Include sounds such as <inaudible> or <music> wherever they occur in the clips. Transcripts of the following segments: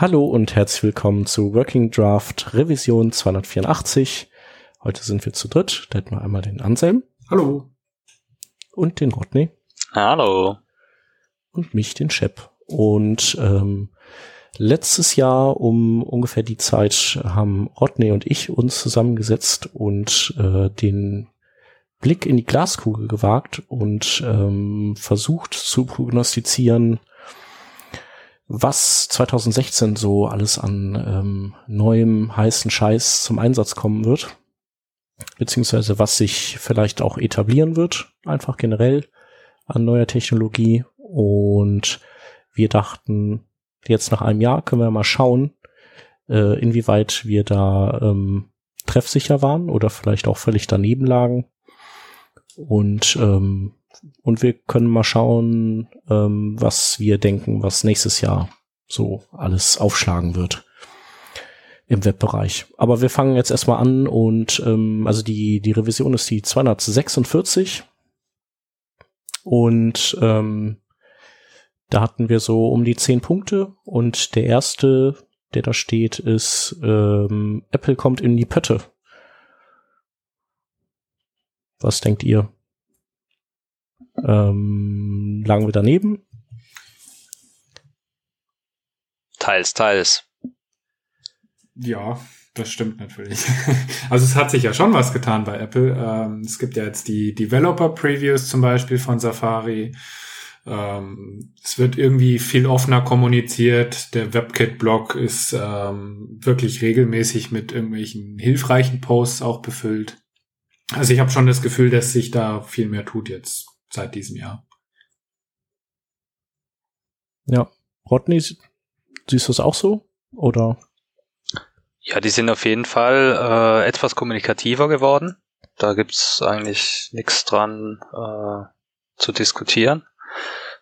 Hallo und herzlich willkommen zu Working Draft Revision 284. Heute sind wir zu dritt. Da hätten wir einmal den Anselm. Hallo. Und den Rodney. Hallo. Und mich, den Shep. Und ähm, letztes Jahr um ungefähr die Zeit haben Rodney und ich uns zusammengesetzt und äh, den Blick in die Glaskugel gewagt und ähm, versucht zu prognostizieren, was 2016 so alles an ähm, neuem heißen Scheiß zum Einsatz kommen wird, beziehungsweise was sich vielleicht auch etablieren wird, einfach generell an neuer Technologie. Und wir dachten, jetzt nach einem Jahr können wir mal schauen, äh, inwieweit wir da ähm, treffsicher waren oder vielleicht auch völlig daneben lagen. Und ähm, und wir können mal schauen, ähm, was wir denken, was nächstes Jahr so alles aufschlagen wird im Webbereich. Aber wir fangen jetzt erstmal an und ähm, also die, die Revision ist die 246 und ähm, da hatten wir so um die zehn Punkte und der erste, der da steht, ist ähm, Apple kommt in die Pötte. Was denkt ihr? Ähm, lagen wir daneben? Teils, teils. Ja, das stimmt natürlich. <laughs> Also es hat sich ja schon was getan bei Apple. Ähm, es gibt ja jetzt die Developer-Previews zum Beispiel von Safari. Ähm, es wird irgendwie viel offener kommuniziert. Der WebKit-Blog ist ähm, wirklich regelmäßig mit irgendwelchen hilfreichen Posts auch befüllt. Also ich habe schon das Gefühl, dass sich da viel mehr tut jetzt seit diesem Jahr. Ja. Rodney, siehst du es auch so? Oder? Ja, die sind auf jeden Fall äh, etwas kommunikativer geworden. Da gibt's eigentlich nichts dran äh, zu diskutieren.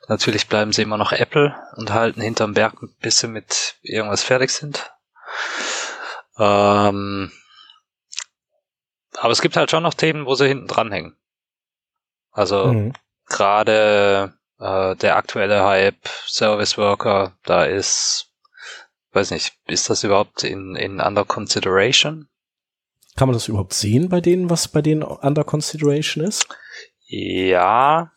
Natürlich bleiben sie immer noch Apple und halten hinterm Berg ein bisschen mit irgendwas fertig sind. Ähm, aber es gibt halt schon noch Themen, wo sie hinten dranhängen. Also mhm. gerade äh, der aktuelle Hype, Service Worker, da ist, weiß nicht, ist das überhaupt in, in under consideration? Kann man das überhaupt sehen bei denen, was bei denen under consideration ist? Ja,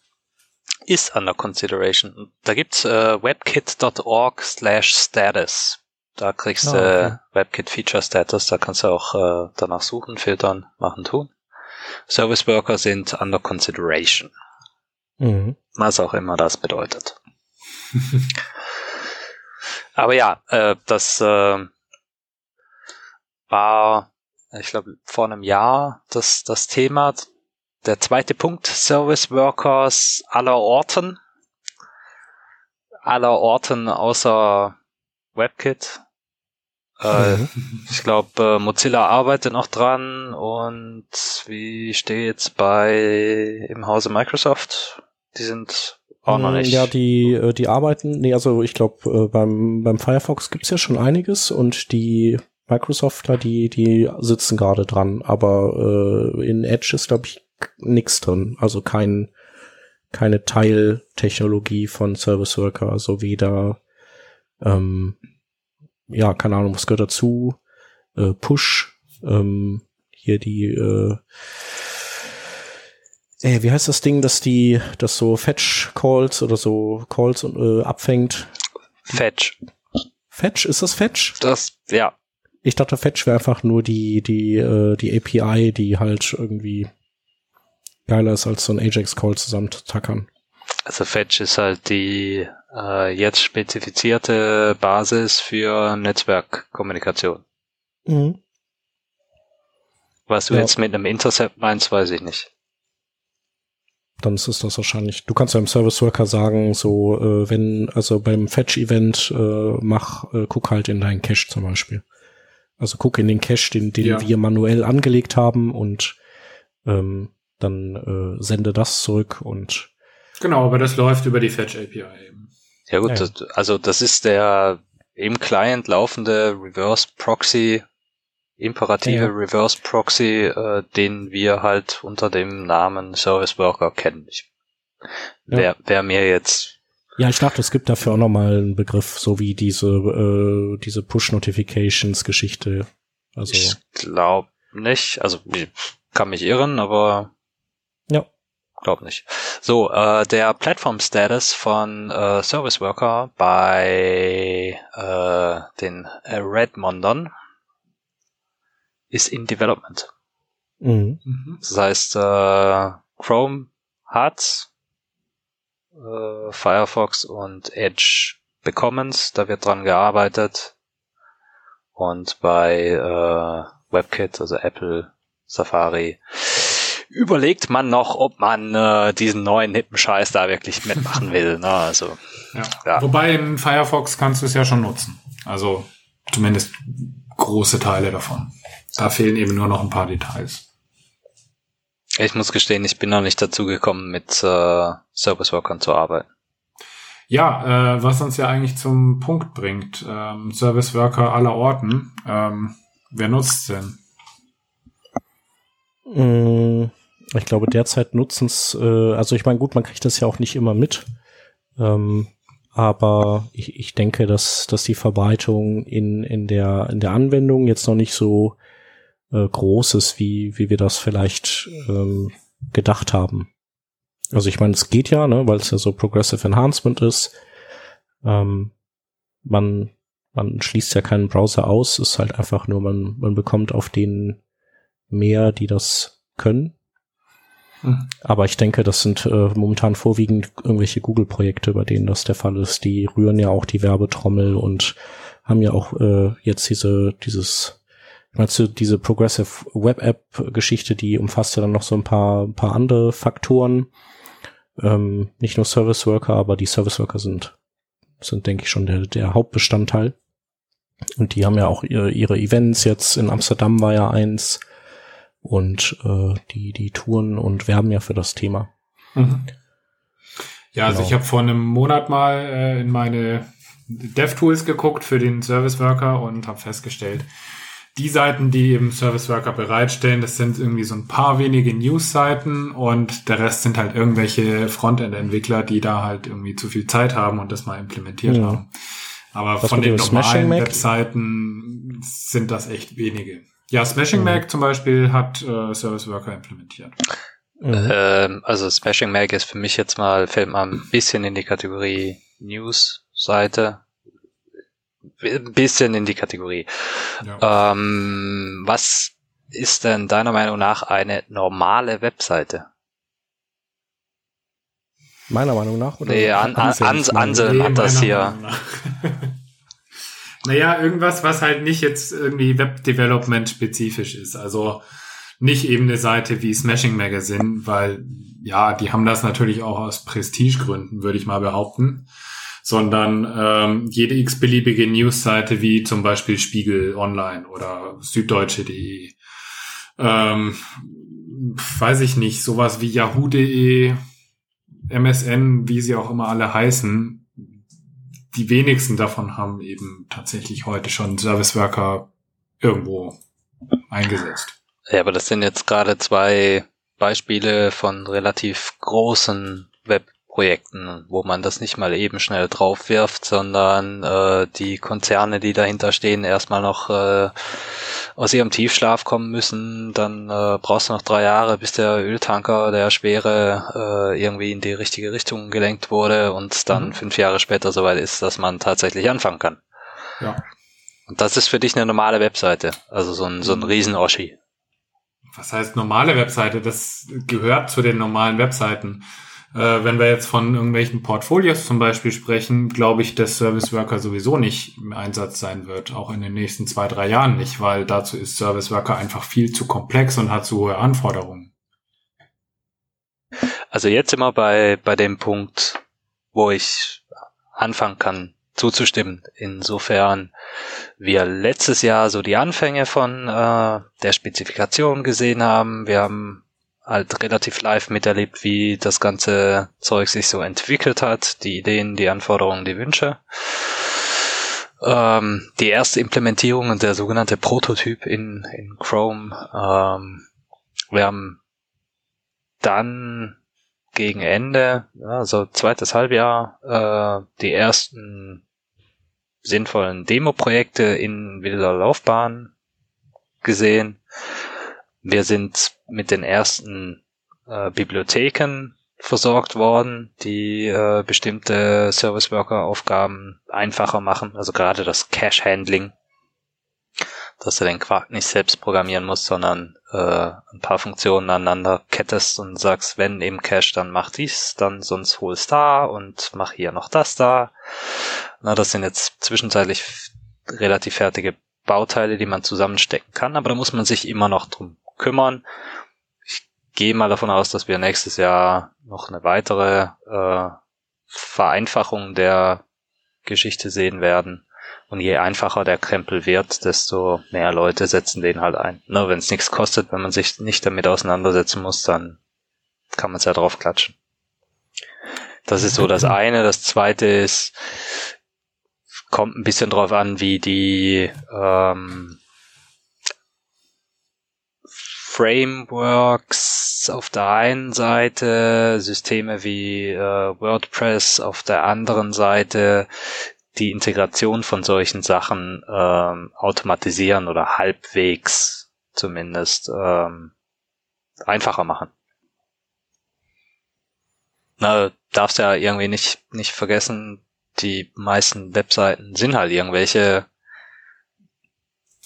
ist under consideration. Da gibt's äh, webkit.org slash status. Da kriegst du ah, okay. äh, WebKit Feature Status, da kannst du auch äh, danach suchen, filtern, machen, tun. Service Worker sind under consideration. Mhm. Was auch immer das bedeutet. <laughs> Aber ja, äh, das äh, war, ich glaube, vor einem Jahr das, das Thema. Der zweite Punkt, Service Workers aller Orten. Aller Orten außer WebKit. Äh, mhm. ich glaube, äh, Mozilla arbeitet noch dran und wie steht's bei im Hause Microsoft? Die sind auch noch mm, nicht. Ja, die, äh, die arbeiten, nee, also ich glaube, äh, beim, beim Firefox gibt's ja schon einiges und die Microsoftler, die, die sitzen gerade dran, aber äh, in Edge ist, glaube ich, nix drin. Also kein, keine Teiltechnologie von Service Worker, also weder ähm, ja, keine Ahnung, was gehört dazu? Äh, Push, ähm, hier die, äh, äh, wie heißt das Ding, dass die, das so Fetch Calls oder so Calls äh, abfängt? Fetch. Fetch, ist das Fetch? Das, ja. Ich dachte, Fetch wäre einfach nur die, die, äh, die API, die halt irgendwie geiler ist als so ein Ajax-Call zusammentackern. Also Fetch ist halt die äh, jetzt spezifizierte Basis für Netzwerkkommunikation. Mhm. Was du ja. jetzt mit einem Intercept meinst, weiß ich nicht. Dann ist es das wahrscheinlich. Du kannst ja im Service Worker sagen, so, äh, wenn, also beim Fetch-Event, äh, mach, äh, guck halt in deinen Cache zum Beispiel. Also guck in den Cache, den, den ja. wir manuell angelegt haben und ähm, dann äh, sende das zurück und Genau, aber das läuft über die Fetch API eben. Ja gut, ja. Das, also das ist der im Client laufende Reverse Proxy, imperative ja. Reverse Proxy, äh, den wir halt unter dem Namen Service Worker kennen. Ich, ja. Wäre wär mir jetzt Ja, ich dachte, es gibt dafür auch nochmal einen Begriff, so wie diese, äh, diese Push-Notifications-Geschichte. Also. Ich glaube nicht. Also ich kann mich irren, aber ja. Glaub nicht. So, äh, der Platform-Status von äh, Service Worker bei äh, den äh, Redmondern ist in Development. Mhm. Das heißt, äh, Chrome hat's, äh, Firefox und Edge bekommen's, da wird dran gearbeitet. Und bei äh, WebKit, also Apple Safari, überlegt man noch, ob man äh, diesen neuen hippen Scheiß da wirklich mitmachen <laughs> will. Ne? Also, Ja. Ja. Wobei in Firefox kannst du es ja schon nutzen. Also zumindest große Teile davon. Da fehlen eben nur noch ein paar Details. ich muss gestehen, ich bin noch nicht dazu gekommen, mit äh, Service Workern zu arbeiten. Ja, äh, was uns ja eigentlich zum Punkt bringt. Ähm, Service Worker aller Orten. Ähm, wer nutzt denn? Ich glaube, derzeit nutzen's, äh, also ich meine, gut, man kriegt das ja auch nicht immer mit. Ähm, aber ich, ich denke, dass, dass die Verbreitung in, in, der, in der Anwendung jetzt noch nicht so äh, groß ist, wie, wie wir das vielleicht ähm, gedacht haben. Also ich meine, es geht ja, ne, weil es ja so Progressive Enhancement ist. Ähm, man, man schließt ja keinen Browser aus, ist halt einfach nur, man, man bekommt auf den mehr, die das können. Hm. Aber ich denke, das sind äh, momentan vorwiegend irgendwelche Google-Projekte, bei denen das der Fall ist. Die rühren ja auch die Werbetrommel und haben ja auch äh, jetzt diese, dieses, meinst du, diese Progressive Web App-Geschichte, die umfasst ja dann noch so ein paar, ein paar andere Faktoren. Ähm, nicht nur Service Worker, aber die Service Worker sind, sind, denke ich, schon der, der Hauptbestandteil. Und die haben ja auch ihre, ihre Events jetzt. In Amsterdam war ja eins. Und äh, die, die touren und werben ja für das Thema. Mhm. Ja, also Genau. ich habe vor einem Monat mal äh, in meine DevTools geguckt für den Service Worker und habe festgestellt, die Seiten, die eben Service Worker bereitstellen, das sind irgendwie so ein paar wenige News-Seiten und der Rest sind halt irgendwelche Frontend-Entwickler, die da halt irgendwie zu viel Zeit haben und das mal implementiert Ja. haben. Aber Was von den normalen? Webseiten sind das echt wenige. Ja, Smashing Mhm. Mac zum Beispiel hat äh, Service Worker implementiert. Mhm. Ähm, also Smashing Mag ist für mich jetzt mal, fällt mal ein bisschen in die Kategorie News-Seite. Ein bisschen in die Kategorie. Ja. Ähm, was ist denn deiner Meinung nach eine normale Webseite? Meiner Meinung nach? Oder Nee, an- an- Ansehens an- Meinung? Ansel- Nee, hat das hier- Meinung nach. <laughs> naja, irgendwas, was halt nicht jetzt irgendwie Web-Development spezifisch ist. Also nicht eben eine Seite wie Smashing Magazine, weil ja, die haben das natürlich auch aus Prestigegründen, würde ich mal behaupten. Sondern ähm, jede x-beliebige News-Seite wie zum Beispiel Spiegel Online oder Süddeutsche.de. Ähm, weiß ich nicht, sowas wie Yahoo.de, MSN, wie sie auch immer alle heißen, die wenigsten davon haben eben tatsächlich heute schon Service Worker irgendwo eingesetzt. Ja, aber das sind jetzt gerade zwei Beispiele von relativ großen Webprojekten, wo man das nicht mal eben schnell drauf wirft, sondern äh, die Konzerne, die dahinter stehen, erstmal noch äh, aus ihrem Tiefschlaf kommen müssen. Dann äh, brauchst du noch drei Jahre, bis der Öltanker, der schwere, äh, irgendwie in die richtige Richtung gelenkt wurde und dann Mhm. fünf Jahre später soweit ist, dass man tatsächlich anfangen kann. Ja. Und das ist für dich eine normale Webseite, also so ein, so ein Mhm. Riesen-Oschi. Was heißt normale Webseite? Das gehört zu den normalen Webseiten. Äh, wenn wir jetzt von irgendwelchen Portfolios zum Beispiel sprechen, glaube ich, dass Service Worker sowieso nicht im Einsatz sein wird, auch in den nächsten zwei, drei Jahren nicht, weil dazu ist Service Worker einfach viel zu komplex und hat zu hohe Anforderungen. Also jetzt immer bei, bei dem Punkt, wo ich anfangen kann, zuzustimmen. Insofern wir letztes Jahr so die Anfänge von äh, der Spezifikation gesehen haben. Wir haben halt relativ live miterlebt, wie das ganze Zeug sich so entwickelt hat, die Ideen, die Anforderungen, die Wünsche. Ähm, die erste Implementierung und der sogenannte Prototyp in, in Chrome. Ähm, wir haben dann gegen Ende, also zweites Halbjahr, äh, die ersten sinnvollen Demo-Projekte in wilder Laufbahn gesehen. Wir sind mit den ersten äh, Bibliotheken versorgt worden, die äh, bestimmte Service Worker Aufgaben einfacher machen, also gerade das Cache Handling, dass du den Quark nicht selbst programmieren musst, sondern äh, ein paar Funktionen aneinander kettest und sagst, wenn im Cache, dann mach dies, dann sonst hol es da und mach hier noch das da. Na, das sind jetzt zwischenzeitlich relativ fertige Bauteile, die man zusammenstecken kann, aber da muss man sich immer noch drum kümmern gehe mal davon aus, dass wir nächstes Jahr noch eine weitere äh, Vereinfachung der Geschichte sehen werden. Und je einfacher der Krempel wird, desto mehr Leute setzen den halt ein. Ne, wenn es nichts kostet, wenn man sich nicht damit auseinandersetzen muss, dann kann man es ja drauf klatschen. Das ist so das <laughs> eine. Das zweite ist, kommt ein bisschen drauf an, wie die ähm, Frameworks auf der einen Seite, Systeme wie äh, WordPress auf der anderen Seite, die Integration von solchen Sachen ähm, automatisieren oder halbwegs zumindest ähm, einfacher machen. Na, darfst ja irgendwie nicht, nicht vergessen, die meisten Webseiten sind halt irgendwelche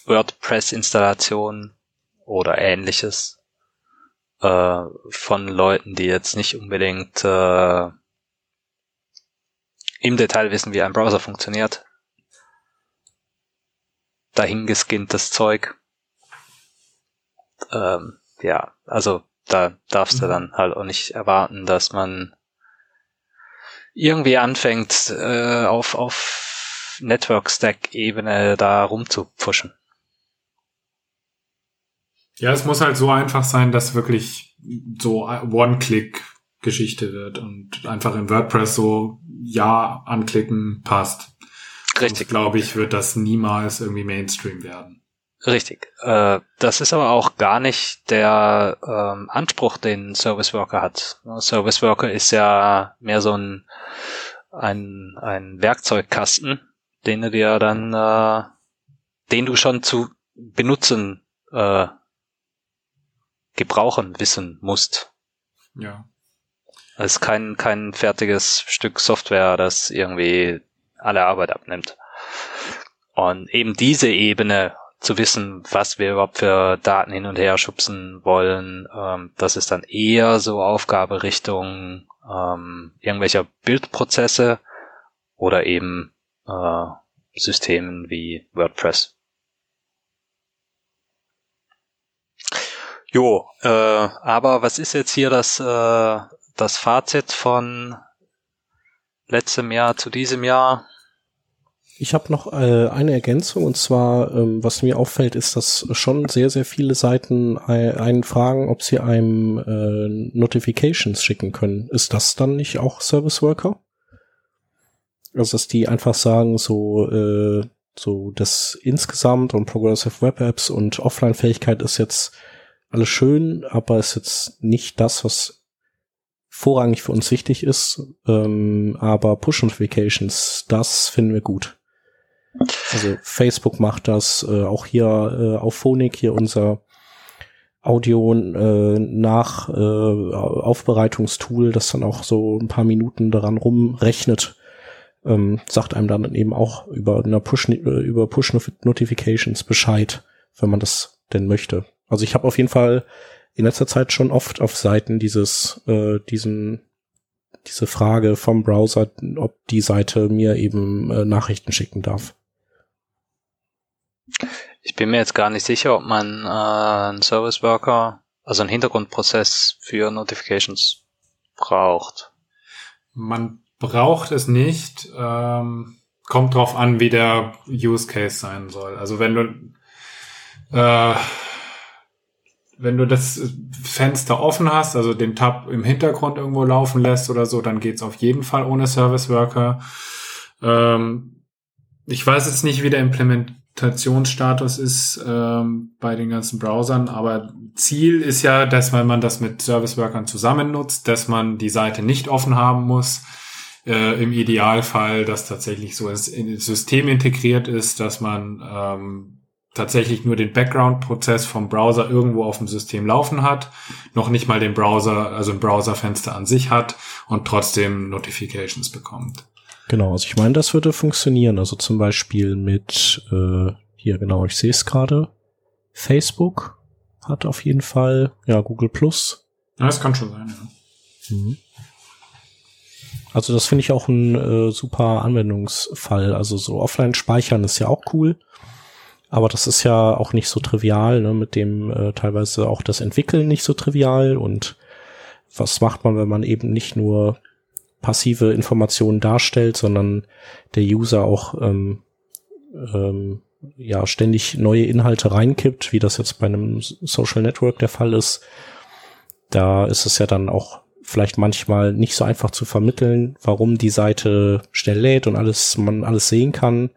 WordPress-Installationen oder ähnliches äh, von Leuten, die jetzt nicht unbedingt äh, im Detail wissen, wie ein Browser funktioniert. Dahingeskinntes Zeug. Ähm, ja, also da darfst du mhm. dann halt auch nicht erwarten, dass man irgendwie anfängt, äh, auf, auf Network-Stack-Ebene da rumzupfuschen. Ja, es muss halt so einfach sein, dass wirklich so One-Click-Geschichte wird und einfach in WordPress so Ja anklicken passt. Richtig. Glaube ich, wird das niemals irgendwie Mainstream werden. Richtig. Äh, das ist aber auch gar nicht der ähm, Anspruch, den Service Worker hat. Service Worker ist ja mehr so ein, ein, ein Werkzeugkasten, den du dir dann, äh, den du schon zu benutzen äh, gebrauchen wissen musst. Ja. Es ist kein, kein fertiges Stück Software, das irgendwie alle Arbeit abnimmt. Und eben diese Ebene zu wissen, was wir überhaupt für Daten hin und her schubsen wollen, ähm, das ist dann eher so Aufgabe Richtung ähm, irgendwelcher Bildprozesse oder eben äh, Systemen wie WordPress. Jo, äh, aber was ist jetzt hier das, äh, das Fazit von letztem Jahr zu diesem Jahr? Ich habe noch äh, eine Ergänzung und zwar, ähm, was mir auffällt, ist, dass schon sehr, sehr viele Seiten einen fragen, ob sie einem äh, Notifications schicken können. Ist das dann nicht auch Service Worker? Also, dass die einfach sagen, so, äh, so das insgesamt und Progressive Web Apps und Offline-Fähigkeit ist jetzt alles schön, aber ist jetzt nicht das, was vorrangig für uns wichtig ist. Ähm, aber Push Notifications, das finden wir gut. Also Facebook macht das, äh, auch hier äh, auf Phonik, hier unser Audio äh, nach äh, Aufbereitungstool, das dann auch so ein paar Minuten daran rumrechnet, ähm, sagt einem dann eben auch über eine Push äh, über Push Notifications Bescheid, wenn man das denn möchte. Also ich habe auf jeden Fall in letzter Zeit schon oft auf Seiten dieses, äh, diesen, diese Frage vom Browser, ob die Seite mir eben äh, Nachrichten schicken darf. Ich bin mir jetzt gar nicht sicher, ob man äh, einen Service Worker, also einen Hintergrundprozess für Notifications braucht. Man braucht es nicht. Ähm, kommt drauf an, wie der Use Case sein soll. Also wenn du äh, wenn du das Fenster offen hast, also den Tab im Hintergrund irgendwo laufen lässt oder so, dann geht's auf jeden Fall ohne Service Worker. Ähm, ich weiß jetzt nicht, wie der Implementationsstatus ist ähm, bei den ganzen Browsern. Aber Ziel ist ja, dass wenn man das mit Service Workern zusammen nutzt, dass man die Seite nicht offen haben muss. Äh, Im Idealfall, dass tatsächlich so ins System integriert ist, dass man ähm, tatsächlich nur den Background-Prozess vom Browser irgendwo auf dem System laufen hat, noch nicht mal den Browser, also ein Browserfenster an sich hat und trotzdem Notifications bekommt. Genau, also ich meine, das würde funktionieren. Also zum Beispiel mit, äh, hier genau, ich sehe es gerade, Facebook hat auf jeden Fall, ja, Google Plus. Ja, das kann schon sein, ja. Mhm. Also das finde ich auch ein äh, super Anwendungsfall. Also so offline speichern ist ja auch cool. Aber das ist ja auch nicht so trivial, ne, mit dem äh, teilweise auch das Entwickeln nicht so trivial. Und was macht man, wenn man eben nicht nur passive Informationen darstellt, sondern der User auch ähm, ähm, ja ständig neue Inhalte reinkippt, wie das jetzt bei einem Social Network der Fall ist. Da ist es ja dann auch vielleicht manchmal nicht so einfach zu vermitteln, warum die Seite schnell lädt und alles man alles sehen kann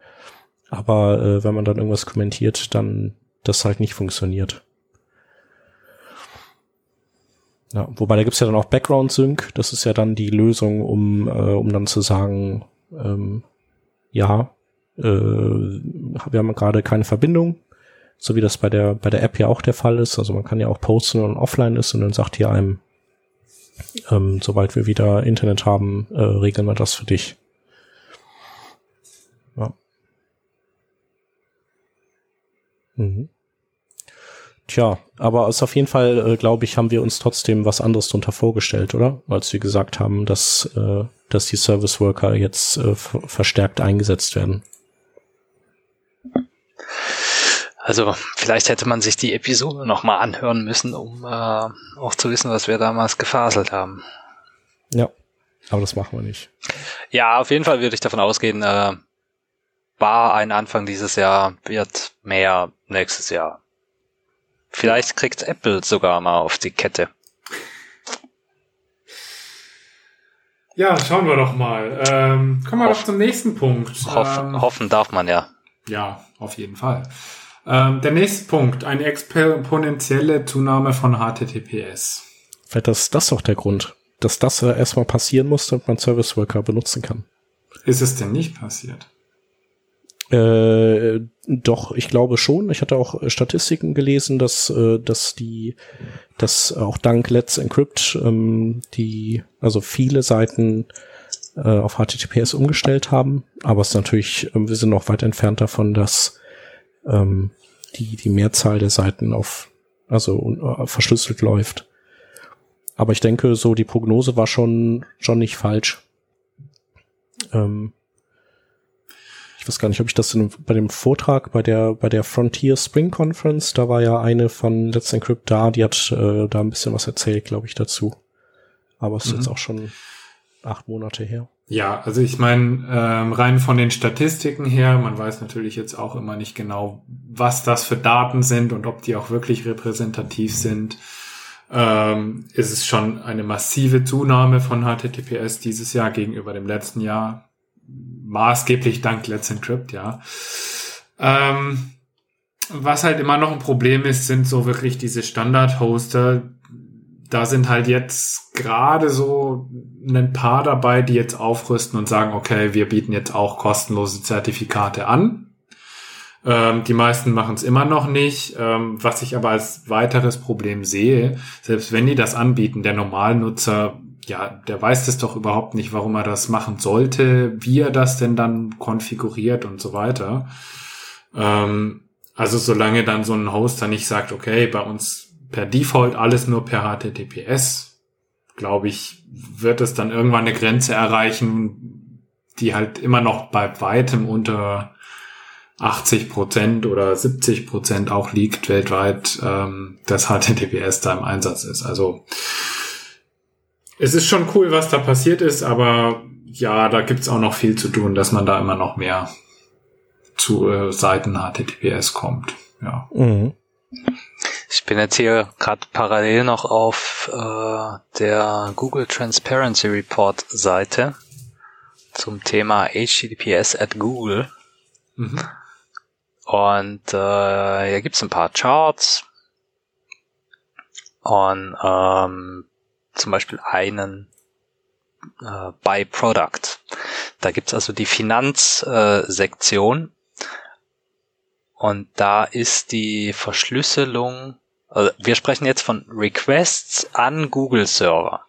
aber äh, wenn man dann irgendwas kommentiert, dann das halt nicht funktioniert. Ja, wobei da gibt's ja dann auch Background Sync, das ist ja dann die Lösung, um, äh, um dann zu sagen, ähm, ja, äh, wir haben gerade keine Verbindung, so wie das bei der bei der App ja auch der Fall ist. Also man kann ja auch posten und offline ist und dann sagt hier einem, ähm, sobald wir wieder Internet haben, äh, regeln wir das für dich. Mhm. Tja, aber ist auf jeden Fall, äh, glaube ich, haben wir uns trotzdem was anderes darunter vorgestellt, oder? Als wir gesagt haben, dass, äh, dass die Service Worker jetzt äh, verstärkt eingesetzt werden. Also vielleicht hätte man sich die Episode nochmal anhören müssen, um äh, auch zu wissen, was wir damals gefaselt haben. Ja, aber das machen wir nicht. Ja, auf jeden Fall würde ich davon ausgehen, äh, war ein Anfang dieses Jahr, wird mehr nächstes Jahr. Vielleicht kriegt Apple sogar mal auf die Kette. Ja, schauen wir doch mal. Ähm, kommen wir Hoff, doch zum nächsten Punkt. Hoff, ähm, hoffen darf man ja. Ja, auf jeden Fall. Ähm, der nächste Punkt, eine exponentielle Zunahme von HTTPS. Vielleicht ist das doch der Grund, dass das erstmal passieren muss, damit man Service Worker benutzen kann. Ist es denn nicht passiert? Äh, doch, ich glaube schon. Ich hatte auch Statistiken gelesen, dass, äh, dass die, dass auch dank Let's Encrypt ähm, die, also viele Seiten äh, auf HTTPS umgestellt haben. Aber es ist natürlich, äh, wir sind noch weit entfernt davon, dass ähm, die, die Mehrzahl der Seiten auf, also äh, verschlüsselt läuft. Aber ich denke, so die Prognose war schon, schon nicht falsch. Ähm, ich weiß gar nicht, ob ich das in, bei dem Vortrag bei der bei der Frontier Spring Conference, da war ja eine von Let's Encrypt da, die hat äh, da ein bisschen was erzählt, glaube ich, dazu. Aber es ist mhm. jetzt auch schon acht Monate her. Ja, also ich meine, ähm, rein von den Statistiken her, man weiß natürlich jetzt auch immer nicht genau, was das für Daten sind und ob die auch wirklich repräsentativ sind. Ähm, ist es schon eine massive Zunahme von HTTPS dieses Jahr gegenüber dem letzten Jahr maßgeblich dank Let's Encrypt, ja. Ähm, was halt immer noch ein Problem ist, sind so wirklich diese Standard-Hoster. Da sind halt jetzt gerade so ein paar dabei, die jetzt aufrüsten und sagen, okay, wir bieten jetzt auch kostenlose Zertifikate an. Ähm, die meisten machen es immer noch nicht. Ähm, was ich aber als weiteres Problem sehe, selbst wenn die das anbieten, der Normalnutzer ja, der weiß das doch überhaupt nicht, warum er das machen sollte, wie er das denn dann konfiguriert und so weiter. Ähm, also solange dann so ein Hoster nicht sagt, okay, bei uns per Default alles nur per HTTPS, glaube ich, wird es dann irgendwann eine Grenze erreichen, die halt immer noch bei weitem unter 80 Prozent oder 70 Prozent auch liegt weltweit, ähm, dass HTTPS da im Einsatz ist. Also es ist schon cool, was da passiert ist, aber ja, da gibt's auch noch viel zu tun, dass man da immer noch mehr zu äh, Seiten HTTPS kommt. Ja. Mhm. Ich bin jetzt hier gerade parallel noch auf äh, der Google Transparency Report Seite zum Thema HTTPS at Google. Mhm. Und äh, hier gibt's ein paar Charts. Und ähm, zum Beispiel einen äh, by Product. Da gibt's also die Finanzsektion. Äh, und da ist die Verschlüsselung, also wir sprechen jetzt von Requests an Google Server.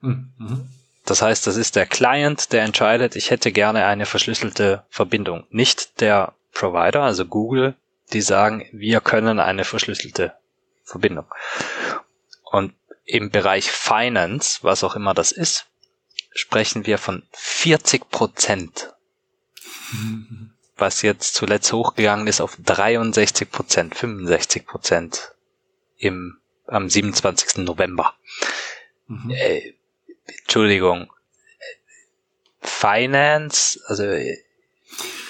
Mhm. Das heißt, das ist der Client, der entscheidet, ich hätte gerne eine verschlüsselte Verbindung. Nicht der Provider, also Google, die sagen, wir können eine verschlüsselte Verbindung. Und im Bereich Finance, was auch immer das ist, sprechen wir von 40 Prozent. Was jetzt zuletzt hochgegangen ist auf 63 Prozent, 65 Prozent im, am 27. November. Mhm. Äh, Entschuldigung. Finance, also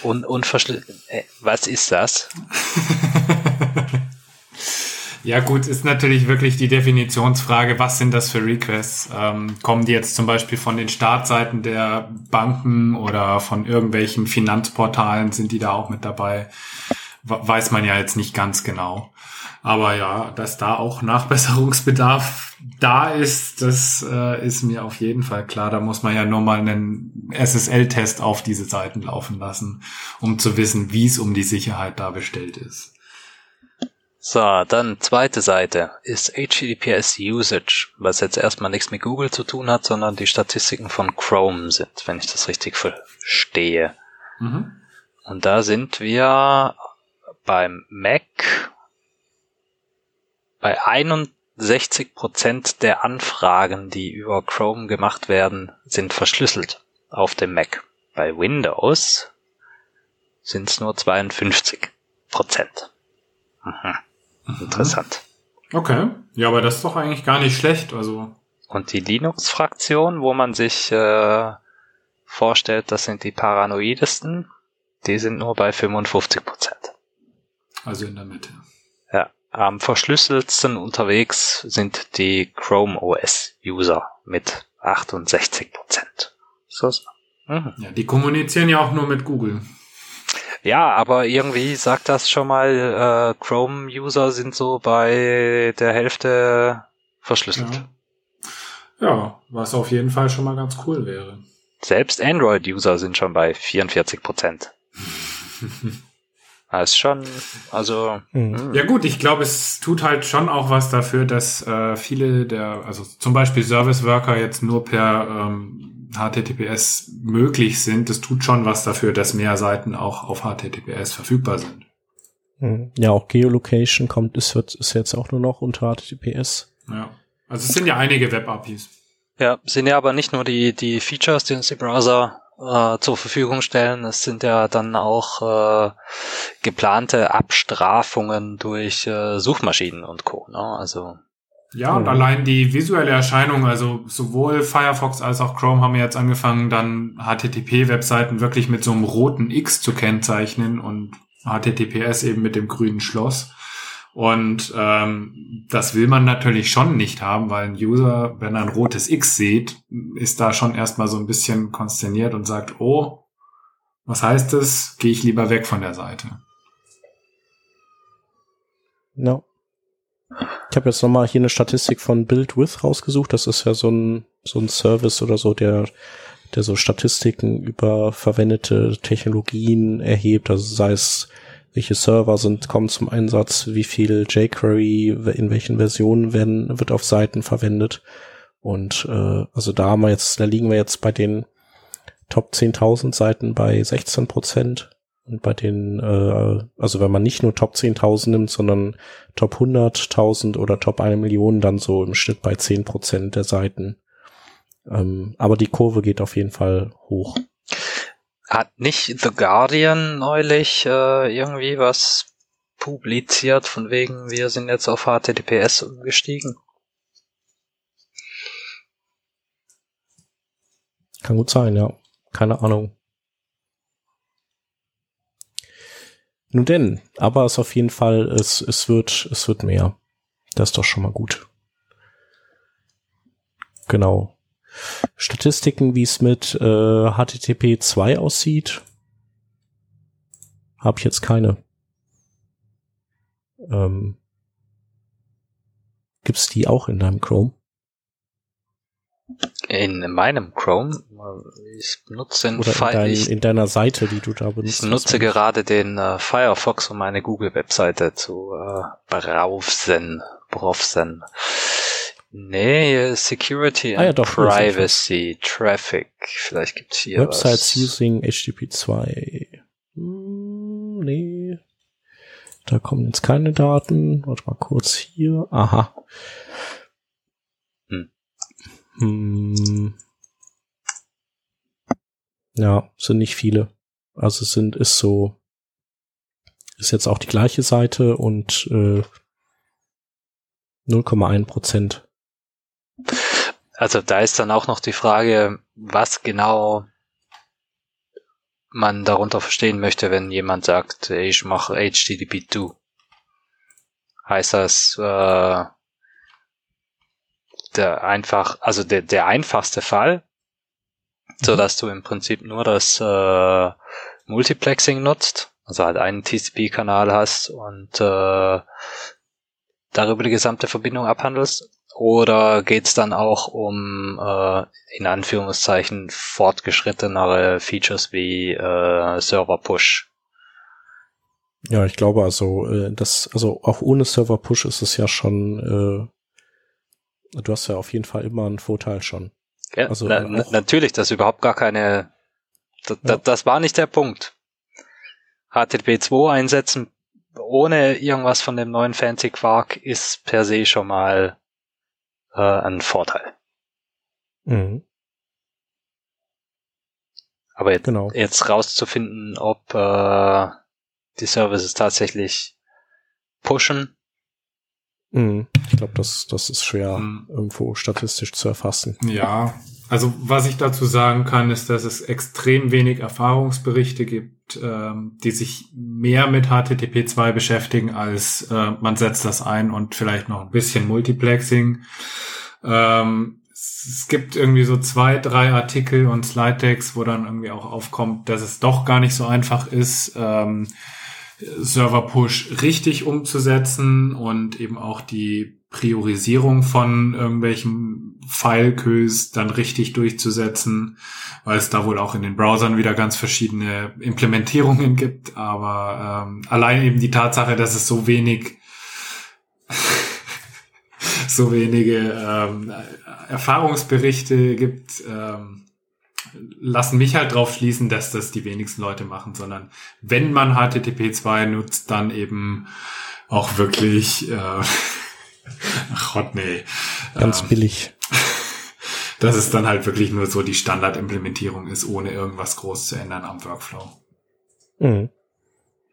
un, unverschlüsselt, äh, was ist das? <laughs> Ja gut, ist natürlich wirklich die Definitionsfrage, was sind das für Requests? Ähm, kommen die jetzt zum Beispiel von den Startseiten der Banken oder von irgendwelchen Finanzportalen, sind die da auch mit dabei? Weiß man ja jetzt nicht ganz genau. Aber ja, dass da auch Nachbesserungsbedarf da ist, das äh, ist mir auf jeden Fall klar. Da muss man ja nur mal einen SSL-Test auf diese Seiten laufen lassen, um zu wissen, wie es um die Sicherheit da bestellt ist. So, dann zweite Seite ist HTTPS Usage, was jetzt erstmal nichts mit Google zu tun hat, sondern die Statistiken von Chrome sind, wenn ich das richtig verstehe. Mhm. Und da sind wir beim Mac bei 61 Prozent der Anfragen, die über Chrome gemacht werden, sind verschlüsselt auf dem Mac. Bei Windows sind es nur 52 Prozent. Mhm. Interessant. Okay. Ja, aber das ist doch eigentlich gar nicht schlecht. Also. Und die Linux-Fraktion, wo man sich äh, vorstellt, das sind die paranoidesten, die sind nur bei 55 Prozent. Also in der Mitte. Ja. Am verschlüsseltsten unterwegs sind die Chrome OS User mit 68 Prozent. So. Mhm. Ja, die kommunizieren ja auch nur mit Google. Ja, aber irgendwie sagt das schon mal, äh, Chrome-User sind so bei der Hälfte verschlüsselt. Ja. ja, was auf jeden Fall schon mal ganz cool wäre. Selbst Android-User sind schon bei 44 Prozent. <laughs> Das ist schon, also. Mhm. Ja gut, ich glaube, es tut halt schon auch was dafür, dass äh, viele der, also zum Beispiel Service Worker jetzt nur per ähm, HTTPS möglich sind, das tut schon was dafür, dass mehr Seiten auch auf HTTPS verfügbar sind. Hm. Ja, auch Geolocation kommt, ist, ist jetzt auch nur noch unter HTTPS. Ja. Also es sind ja einige Web-APIs. Ja, sind ja aber nicht nur die, die Features, die uns die Browser äh, zur Verfügung stellen, es sind ja dann auch äh, geplante Abstrafungen durch äh, Suchmaschinen und Co. Ne? Also ja, und allein die visuelle Erscheinung, also sowohl Firefox als auch Chrome haben jetzt angefangen, dann HTTP-Webseiten wirklich mit so einem roten X zu kennzeichnen und HTTPS eben mit dem grünen Schloss. Und ähm, das will man natürlich schon nicht haben, weil ein User, wenn er ein rotes X sieht, ist da schon erstmal so ein bisschen konsterniert und sagt, oh, was heißt das? Gehe ich lieber weg von der Seite. No. Ich habe jetzt nochmal hier eine Statistik von BuildWith rausgesucht. Das ist ja so ein, so ein Service oder so, der, der so Statistiken über verwendete Technologien erhebt. Also sei es, welche Server sind, kommen zum Einsatz, wie viel jQuery, in welchen Versionen werden, wird auf Seiten verwendet. Und äh, also da haben wir jetzt, da liegen wir jetzt bei den Top 10.000 Seiten bei 16 Prozent. Bei den, äh, also wenn man nicht nur Top 10.000 nimmt, sondern Top 100.000 oder Top 1 Million, dann so im Schnitt bei 10 Prozent der Seiten. Ähm, aber die Kurve geht auf jeden Fall hoch. Hat nicht The Guardian neulich äh, irgendwie was publiziert, von wegen, wir sind jetzt auf HTTPS umgestiegen? Kann gut sein, ja. Keine Ahnung. Nun denn, aber es auf jeden Fall, es, es wird, es wird mehr. Das ist doch schon mal gut. Genau. Statistiken, wie es mit äh, HTTP 2 aussieht. habe ich jetzt keine. Ähm, gibt's die auch in deinem Chrome? In meinem Chrome, ich benutze den Oder in, dein, in, deiner Seite, die du da benutzt. Ich nutze gerade den äh, Firefox, um meine Google-Webseite zu äh, browsen. browsen. Nee, Security ah, ja, doch, Privacy, Traffic. Vielleicht gibt's hier Websites was. using HTTP2. Hm, nee. Da kommen jetzt keine Daten. Warte mal kurz hier. Aha. Hm. Ja, sind nicht viele. Also sind, ist so, ist jetzt auch die gleiche Seite und äh, 0,1 Prozent. Also da ist dann auch noch die Frage, was genau man darunter verstehen möchte, wenn jemand sagt, ich mache HTTP2. Heißt das, äh, der einfach, also der, der einfachste Fall, so dass du im Prinzip nur das äh, Multiplexing nutzt, also halt einen TCP-Kanal hast und äh, darüber die gesamte Verbindung abhandelst oder geht's dann auch um äh, in Anführungszeichen fortgeschrittenere Features wie äh, Server Push? Ja, ich glaube also, äh, das, also auch ohne Server Push ist es ja schon, äh, du hast ja auf jeden Fall immer einen Vorteil schon. Ja, also na, natürlich, das ist überhaupt gar keine, das, ja. das war nicht der Punkt. HTTP 2 einsetzen ohne irgendwas von dem neuen Fancy Quark ist per se schon mal äh, ein Vorteil. Mhm. Aber jetzt, genau. jetzt rauszufinden, ob äh, die Services tatsächlich pushen. Mhm. Ich glaube, das, das ist schwer mhm. irgendwo statistisch zu erfassen. Ja, also was ich dazu sagen kann, ist, dass es extrem wenig Erfahrungsberichte gibt, ähm, die sich mehr mit HTTP 2 beschäftigen, als äh, man setzt das ein und vielleicht noch ein bisschen Multiplexing. Ähm, es gibt irgendwie so zwei, drei Artikel und Slide Decks, wo dann irgendwie auch aufkommt, dass es doch gar nicht so einfach ist, ähm, Server Push richtig umzusetzen und eben auch die Priorisierung von irgendwelchen File-Queues dann richtig durchzusetzen, weil es da wohl auch in den Browsern wieder ganz verschiedene Implementierungen gibt. Aber ähm, allein eben die Tatsache, dass es so wenig <laughs> so wenige ähm, Erfahrungsberichte gibt, ähm, lassen mich halt drauf schließen, dass das die wenigsten Leute machen, sondern wenn man HTTP 2 nutzt, dann eben auch wirklich äh, <laughs> ach Gott, nee. Ganz ähm, billig. <laughs> Dass es dann halt wirklich nur so die Standardimplementierung ist, ohne irgendwas groß zu ändern am Workflow. Mhm.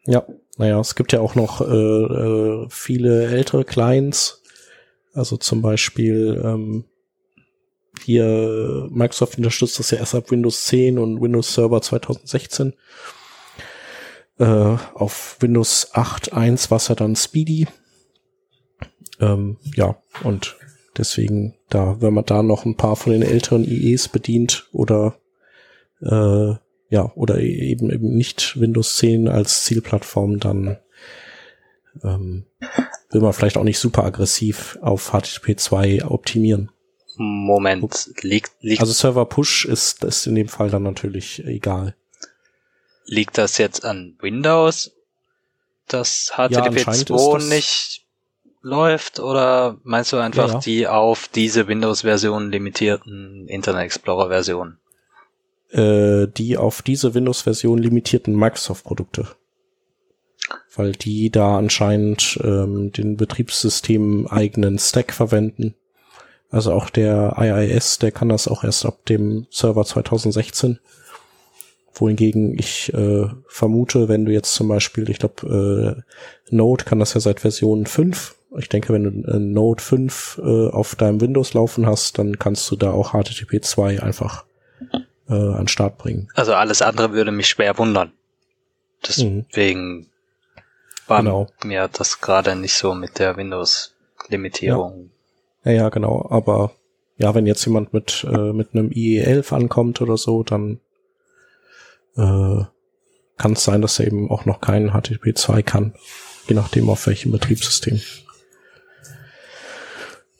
Ja, naja, es gibt ja auch noch äh, äh, viele ältere Clients, also zum Beispiel ähm, hier Microsoft unterstützt das ja erst ab Windows 10 und Windows Server 2016. Äh, auf Windows 8.1 war es ja dann Speedy. Ähm, ja, und deswegen, da, wenn man da noch ein paar von den älteren IEs bedient oder äh, ja, oder eben eben nicht Windows 10 als Zielplattform, dann ähm, will man vielleicht auch nicht super aggressiv auf HTTP 2 optimieren. Moment, liegt, liegt. Also Server Push ist, ist in dem Fall dann natürlich egal. Liegt das jetzt an Windows, dass HTTP ja, 2 nicht läuft oder meinst du einfach ja, ja. die auf diese Windows-Version limitierten Internet Explorer-Versionen? Äh, die auf diese Windows-Version limitierten Microsoft-Produkte weil die da anscheinend ähm, den Betriebssystem eigenen Stack verwenden. Also auch der IIS, der kann das auch erst ab dem Server 2016. Wohingegen ich äh, vermute, wenn du jetzt zum Beispiel, ich glaube, äh, Node kann das ja seit Version 5. Ich denke, wenn du äh, Node 5 äh, auf deinem Windows laufen hast, dann kannst du da auch HTTP 2 einfach äh, an Start bringen. Also alles andere würde mich schwer wundern. Deswegen mhm war genau. mir das gerade nicht so mit der Windows-Limitierung. Ja. Ja. ja, genau. Aber ja, wenn jetzt jemand mit, äh, mit einem IE11 ankommt oder so, dann äh, kann es sein, dass er eben auch noch keinen HTTP 2 kann, je nachdem auf welchem Betriebssystem.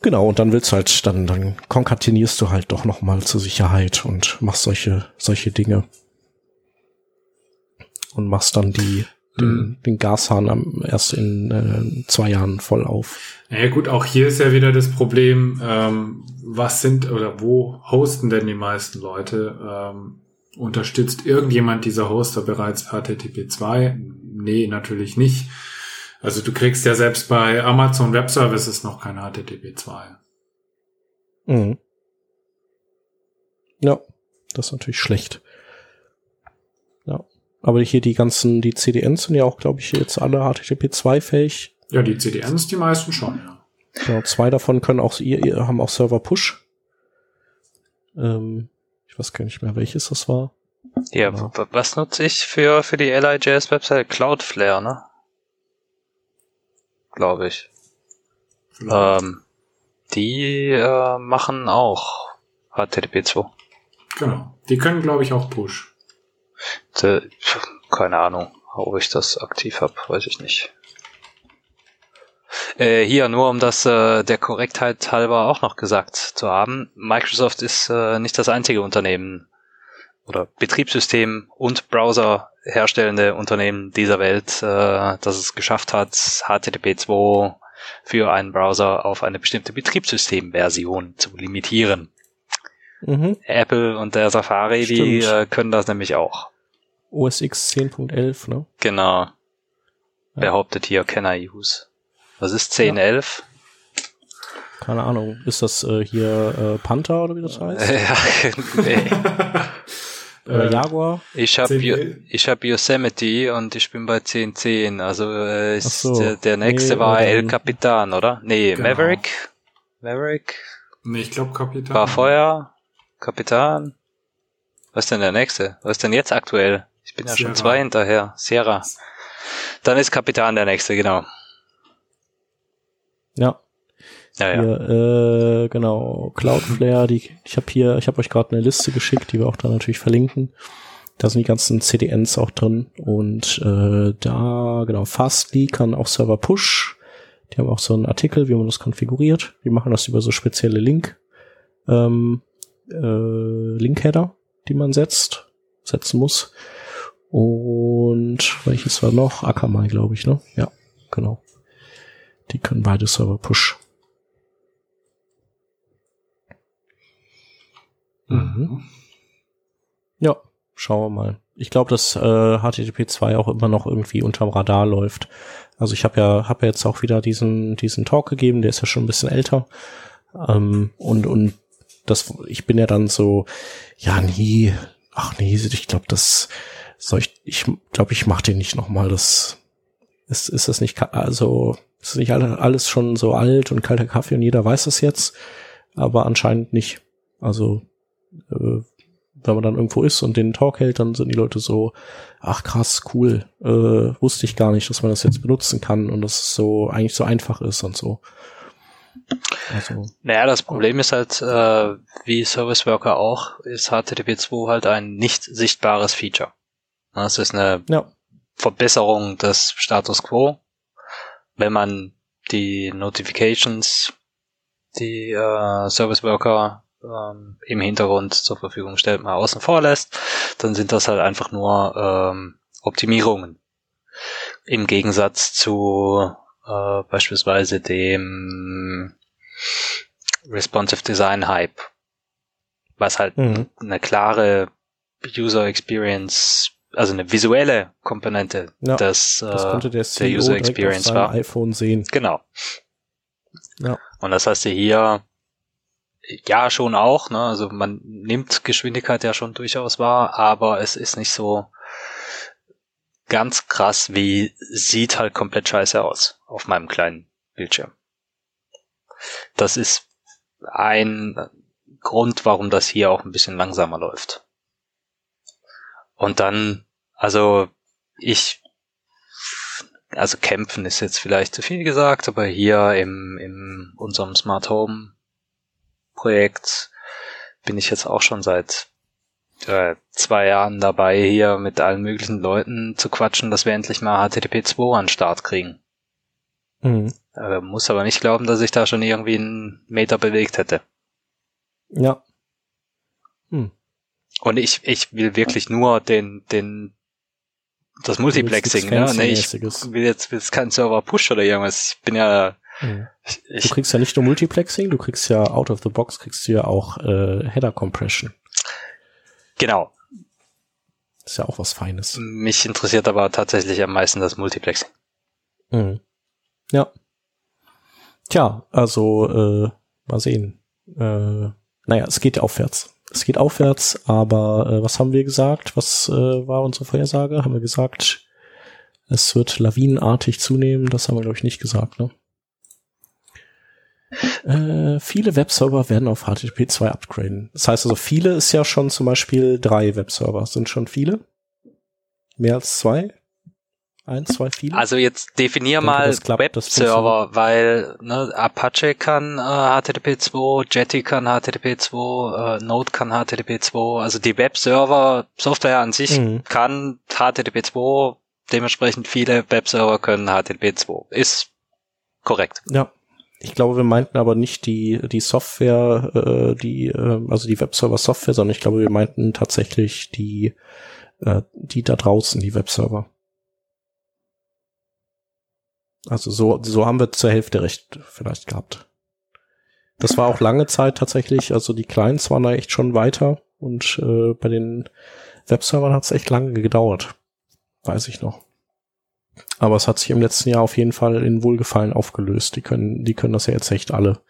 Genau, und dann willst du halt, dann, dann konkatenierst du halt doch nochmal zur Sicherheit und machst solche, solche Dinge. Und machst dann die, den, Mhm. den Gashahn am, erst in äh, zwei Jahren voll auf. Naja gut, auch hier ist ja wieder das Problem, ähm, was sind oder wo hosten denn die meisten Leute? Ähm, unterstützt irgendjemand dieser Hoster bereits HTTP 2? Nee, natürlich nicht. Also du kriegst ja selbst bei Amazon Web Services noch kein HTTP 2. Mhm. Ja, das ist natürlich schlecht. Aber hier die ganzen, die CDNs sind ja auch, glaube ich, jetzt alle HTTP 2 fähig. Ja, die CDNs, die meisten schon, ja. Genau, zwei davon können auch, ihr, ihr haben auch Server Push. Ähm, ich weiß gar nicht mehr, welches das war. Ja, Genau. was nutze ich für, für die LIJS-Website? Cloudflare, ne? Glaube ich. Ähm, die äh, machen auch HTTP 2. Genau. Die können, glaube ich, auch Push. Äh, Keine Ahnung, ob ich das aktiv habe, weiß ich nicht. Äh, hier nur um das äh, der Korrektheit halber auch noch gesagt zu haben. Microsoft ist äh, nicht das einzige Unternehmen oder Betriebssystem und Browser herstellende Unternehmen dieser Welt, äh, das es geschafft hat, HTTP 2 für einen Browser auf eine bestimmte Betriebssystemversion zu limitieren. Mhm. Apple und der Safari, die Stimmt. äh, können das nämlich auch. OS X 10.11, ne? Genau. Behauptet hier can I use. Was ist 1011? Keine Ahnung. Ist das äh, hier äh, Panther oder wie das heißt? <laughs> Ja, nee. <laughs> Äh, Jaguar? Ich habe 10.11. ich hab Yosemite und ich bin bei 1010. Also äh, ist so. der, der nächste Nee, war oder- El Capitan, oder? Nee, Genau. Maverick. Maverick Nee, ich glaube Kapitan. war Feuer. Kapitan. Was ist denn der nächste? Was ist denn jetzt aktuell? Ich bin ja schon Sierra. zwei hinterher. Sierra. Dann ist Kapitan der nächste, genau. Ja. Ja, ja. Hier, äh, genau, Cloudflare, die, ich habe hier, ich habe euch gerade eine Liste geschickt, die wir auch da natürlich verlinken. Da sind die ganzen CDNs auch drin und äh, da, genau, Fastly kann auch Server Push. Die haben auch so einen Artikel, wie man das konfiguriert. Die machen das über so spezielle Link, ähm, äh, Link-Header, die man setzt, setzen muss. Und welches war noch? Akamai, glaube ich, ne? Ja, genau. Die können beide Server Push. Mhm. Ja, schauen wir mal. Ich glaube, dass äh, HTTP 2 auch immer noch irgendwie unterm Radar läuft. Also ich habe ja, hab ja jetzt auch wieder diesen, diesen Talk gegeben, der ist ja schon ein bisschen älter. Ähm, und, und das, ich bin ja dann so, ja, nee, ach nee, ich glaube, das soll ich, ich glaube, ich mache den nicht nochmal. Das ist, ist das nicht, also ist nicht alle- alles schon so alt und kalter Kaffee und jeder weiß es jetzt, aber anscheinend nicht. Also äh, wenn man dann irgendwo ist und den Talk hält, dann sind die Leute so, ach krass, cool, äh, wusste ich gar nicht, dass man das jetzt benutzen kann und dass es so eigentlich so einfach ist und so. Also, Naja, das Problem ist halt, äh, wie Service Worker auch, ist HTTP 2 halt ein nicht sichtbares Feature. Das ist eine ja, Verbesserung des Status Quo. Wenn man die Notifications, die äh, Service Worker ähm, im Hintergrund zur Verfügung stellt, mal außen vor lässt, dann sind das halt einfach nur ähm, Optimierungen. Im Gegensatz zu äh, beispielsweise dem Responsive Design Hype, was halt Mhm. eine klare User Experience, also eine visuelle Komponente Ja, des, das äh, konnte der CEO User direkt auf Experience seinem war. iPhone sehen. Genau. Ja. Und das heißt ja hier, ja schon auch, ne? Also man nimmt Geschwindigkeit ja schon durchaus wahr, aber es ist nicht so ganz krass, wie sieht halt komplett scheiße aus auf meinem kleinen Bildschirm. Das ist ein Grund, warum das hier auch ein bisschen langsamer läuft. Und dann, also ich, also kämpfen ist jetzt vielleicht zu viel gesagt, aber hier im, im unserem Smart Home Projekt bin ich jetzt auch schon seit äh, zwei Jahren dabei, hier mit allen möglichen Leuten zu quatschen, dass wir endlich mal HTTP 2 an den Start kriegen. Mhm. Äh, muss aber nicht glauben, dass ich da schon irgendwie einen Meter bewegt hätte. Ja. Und ich, ich will wirklich nur den, den, das Multiplexing, ne? Nee, ich will jetzt, jetzt keinen Server Push oder irgendwas. Ich bin ja, Mhm. ich, Du ich kriegst ja nicht nur Multiplexing, du kriegst ja out of the box, kriegst du ja auch äh, Header Compression. Genau. Ist ja auch was Feines. Mich interessiert aber tatsächlich am meisten das Multiplexing. Mhm. Ja. Tja, also äh, mal sehen. Äh, naja, es geht aufwärts. Es geht aufwärts, aber äh, was haben wir gesagt? Was äh, war unsere Vorhersage? Haben wir gesagt, es wird lawinenartig zunehmen? Das haben wir, glaube ich, nicht gesagt, ne? Äh, viele Webserver werden auf HTTP 2 upgraden. Das heißt also, viele ist ja schon zum Beispiel drei Webserver. Sind schon viele? Mehr als zwei? Eins, zwei, viele? Also jetzt definier denke, mal Webserver, weil ne, Apache kann äh, HTTP 2, Jetty kann HTTP 2, äh, Node kann HTTP 2. Also die Webserver, Software an sich Mhm. kann HTTP 2, dementsprechend viele Webserver können HTTP 2. Ist korrekt. Ja. Ich glaube, wir meinten aber nicht die, die Software, äh, die, äh, also die Webserver-Software, sondern ich glaube, wir meinten tatsächlich die, äh, die da draußen, die Webserver. Also so, so haben wir zur Hälfte recht vielleicht gehabt. Das war auch lange Zeit tatsächlich, also die Clients waren da echt schon weiter und äh, bei den Webservern hat es echt lange gedauert. Weiß ich noch. Aber es hat sich im letzten Jahr auf jeden Fall in Wohlgefallen aufgelöst. Die können, die können das ja jetzt echt alle.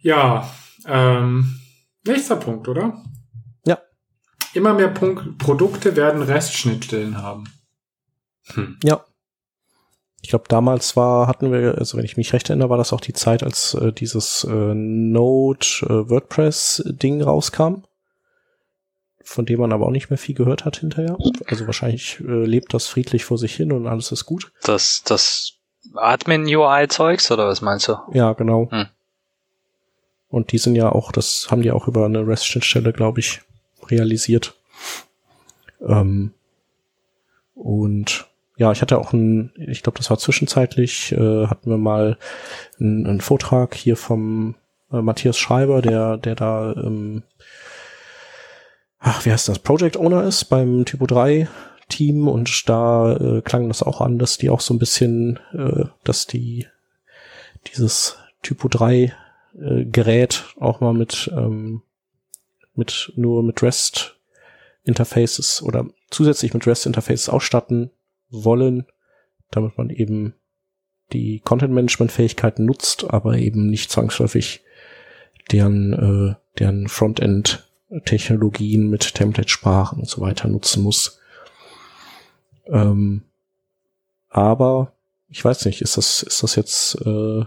Ja, ähm, nächster Punkt, oder? Ja. Immer mehr Punkt Produkte werden Restschnittstellen haben. Hm. Ja. Ich glaube, damals war, hatten wir, also wenn ich mich recht erinnere, war das auch die Zeit, als äh, dieses äh, Node äh, WordPress-Ding rauskam, von dem man aber auch nicht mehr viel gehört hat hinterher. Also wahrscheinlich äh, lebt das friedlich vor sich hin und alles ist gut. Das, das Admin-UI-Zeugs oder was meinst du? Ja, genau. Hm. Und die sind ja auch, das haben die auch über eine REST-Schnittstelle, glaube ich, realisiert. Ähm, und ja, ich hatte auch ein, ich glaube, das war zwischenzeitlich, äh, hatten wir mal einen, Vortrag hier vom äh, Matthias Schreiber, der, der da, ähm, ach, wie heißt das, Project Owner ist beim Typo 3 Team und da äh, klang das auch an, dass die auch so ein bisschen, äh, dass die dieses Typo 3 äh, Gerät auch mal mit ähm, mit nur mit REST Interfaces oder zusätzlich mit REST Interfaces ausstatten wollen, damit man eben die Content Management Fähigkeiten nutzt, aber eben nicht zwangsläufig deren äh, deren Frontend Technologien mit Template Sprachen und so weiter nutzen muss. Ähm, aber ich weiß nicht, ist das ist das jetzt äh,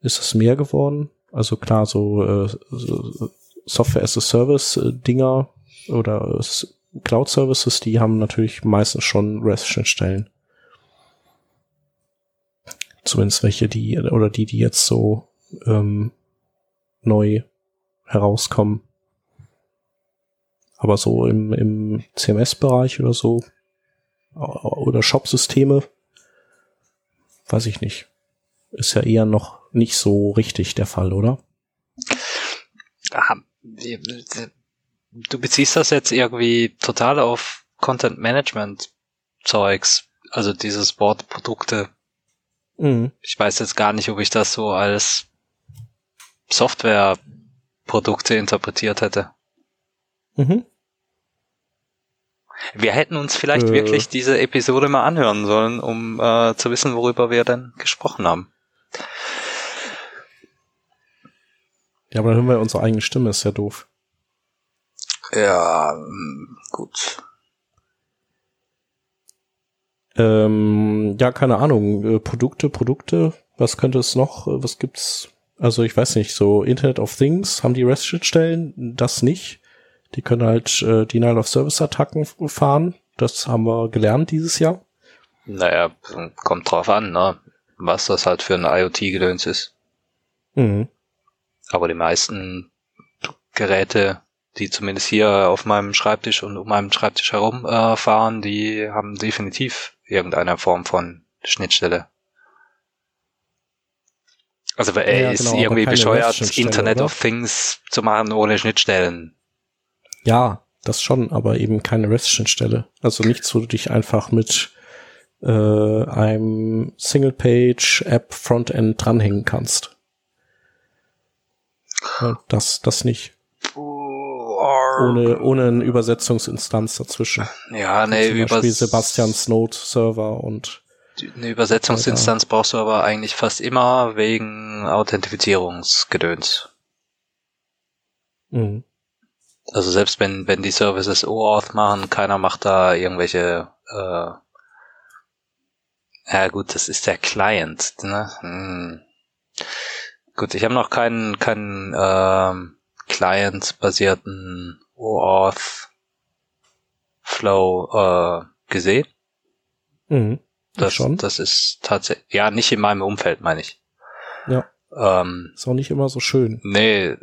ist es mehr geworden? Also klar, so, äh, so Software as a Service äh, Dinger oder äh, Cloud Services, die haben natürlich meistens schon REST-Schnittstellen. Zumindest welche, die, oder die, die jetzt so ähm, neu herauskommen. Aber so im, im CMS-Bereich oder so, oder Shop-Systeme, weiß ich nicht. Ist ja eher noch nicht so richtig der Fall, oder? Aha, du beziehst das jetzt irgendwie total auf Content Management Zeugs, also dieses Wort Produkte. Mhm. Ich weiß jetzt gar nicht, ob ich das so als Software Produkte interpretiert hätte. Mhm. Wir hätten uns vielleicht Äh. wirklich diese Episode mal anhören sollen, um äh, zu wissen, worüber wir denn gesprochen haben. Ja, aber dann hören wir unsere eigene Stimme, ist ja doof. Ja, mm, gut. Ähm, ja, keine Ahnung. Äh, Produkte, Produkte, was könnte es noch? Äh, Was gibt's? Also ich weiß nicht, so Internet of Things, haben die REST-Schnittstellen? Das nicht. Die können halt äh, Denial of Service-Attacken fahren. Das haben wir gelernt dieses Jahr. Naja, kommt drauf an, ne? was das halt für ein IoT-Gedöns ist. Mhm. Aber die meisten Geräte, die zumindest hier auf meinem Schreibtisch und um meinem Schreibtisch herum äh, fahren, die haben definitiv irgendeine Form von Schnittstelle. Also er Ja, ist genau, irgendwie bescheuert, Internet oder? of Things zu machen ohne Schnittstellen. Ja, das schon, aber eben keine REST-Schnittstelle. Also nichts, wo du dich einfach mit äh, einem Single-Page-App-Frontend dranhängen kannst. Das, das nicht. Ohne, ohne eine Übersetzungsinstanz dazwischen. Ja, nee, Zum Beispiel Sebastians Node-Server und eine Übersetzungsinstanz brauchst du aber eigentlich fast immer wegen Authentifizierungsgedöns. mh. Also selbst wenn, wenn die Services OAuth machen, keiner macht da irgendwelche, äh, ja gut, das ist der Client, ne? Hm. Gut, ich habe noch keinen, keinen ähm, Client-basierten OAuth Flow äh, gesehen. Mhm. Das, schon. das ist tatsächlich, ja, nicht in meinem Umfeld, meine ich. Ja. Ähm, Ist auch nicht immer so schön. nee,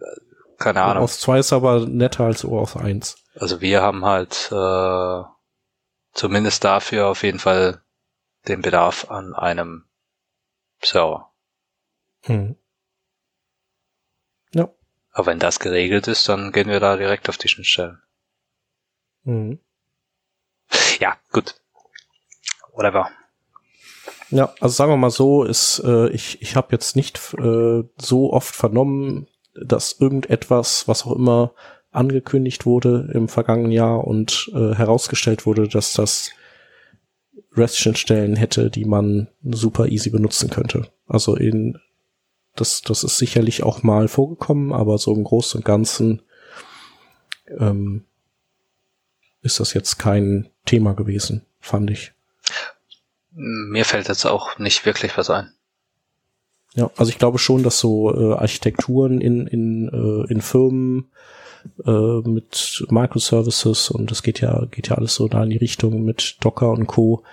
keine Ahnung. OAuth 2 ist aber netter als OAuth 1. Also wir haben halt äh, zumindest dafür auf jeden Fall den Bedarf an einem Server. Mhm. Ja. Aber wenn das geregelt ist, dann gehen wir da direkt auf die Schnittstellen. Mhm. Ja, gut. Whatever. Ja, also sagen wir mal so, ist, äh, ich, ich habe jetzt nicht äh, so oft vernommen, dass irgendetwas, was auch immer angekündigt wurde im vergangenen Jahr und äh, herausgestellt wurde, dass das REST-Schnittstellen hätte, die man super easy benutzen könnte. Also in das, das ist sicherlich auch mal vorgekommen, aber so im Großen und Ganzen ähm, ist das jetzt kein Thema gewesen, fand ich. Mir fällt jetzt auch nicht wirklich was ein. Ja, also ich glaube schon, dass so äh, Architekturen in, in, äh, in Firmen äh, mit Microservices und das geht ja, geht ja alles so da in die Richtung mit Docker und Co.,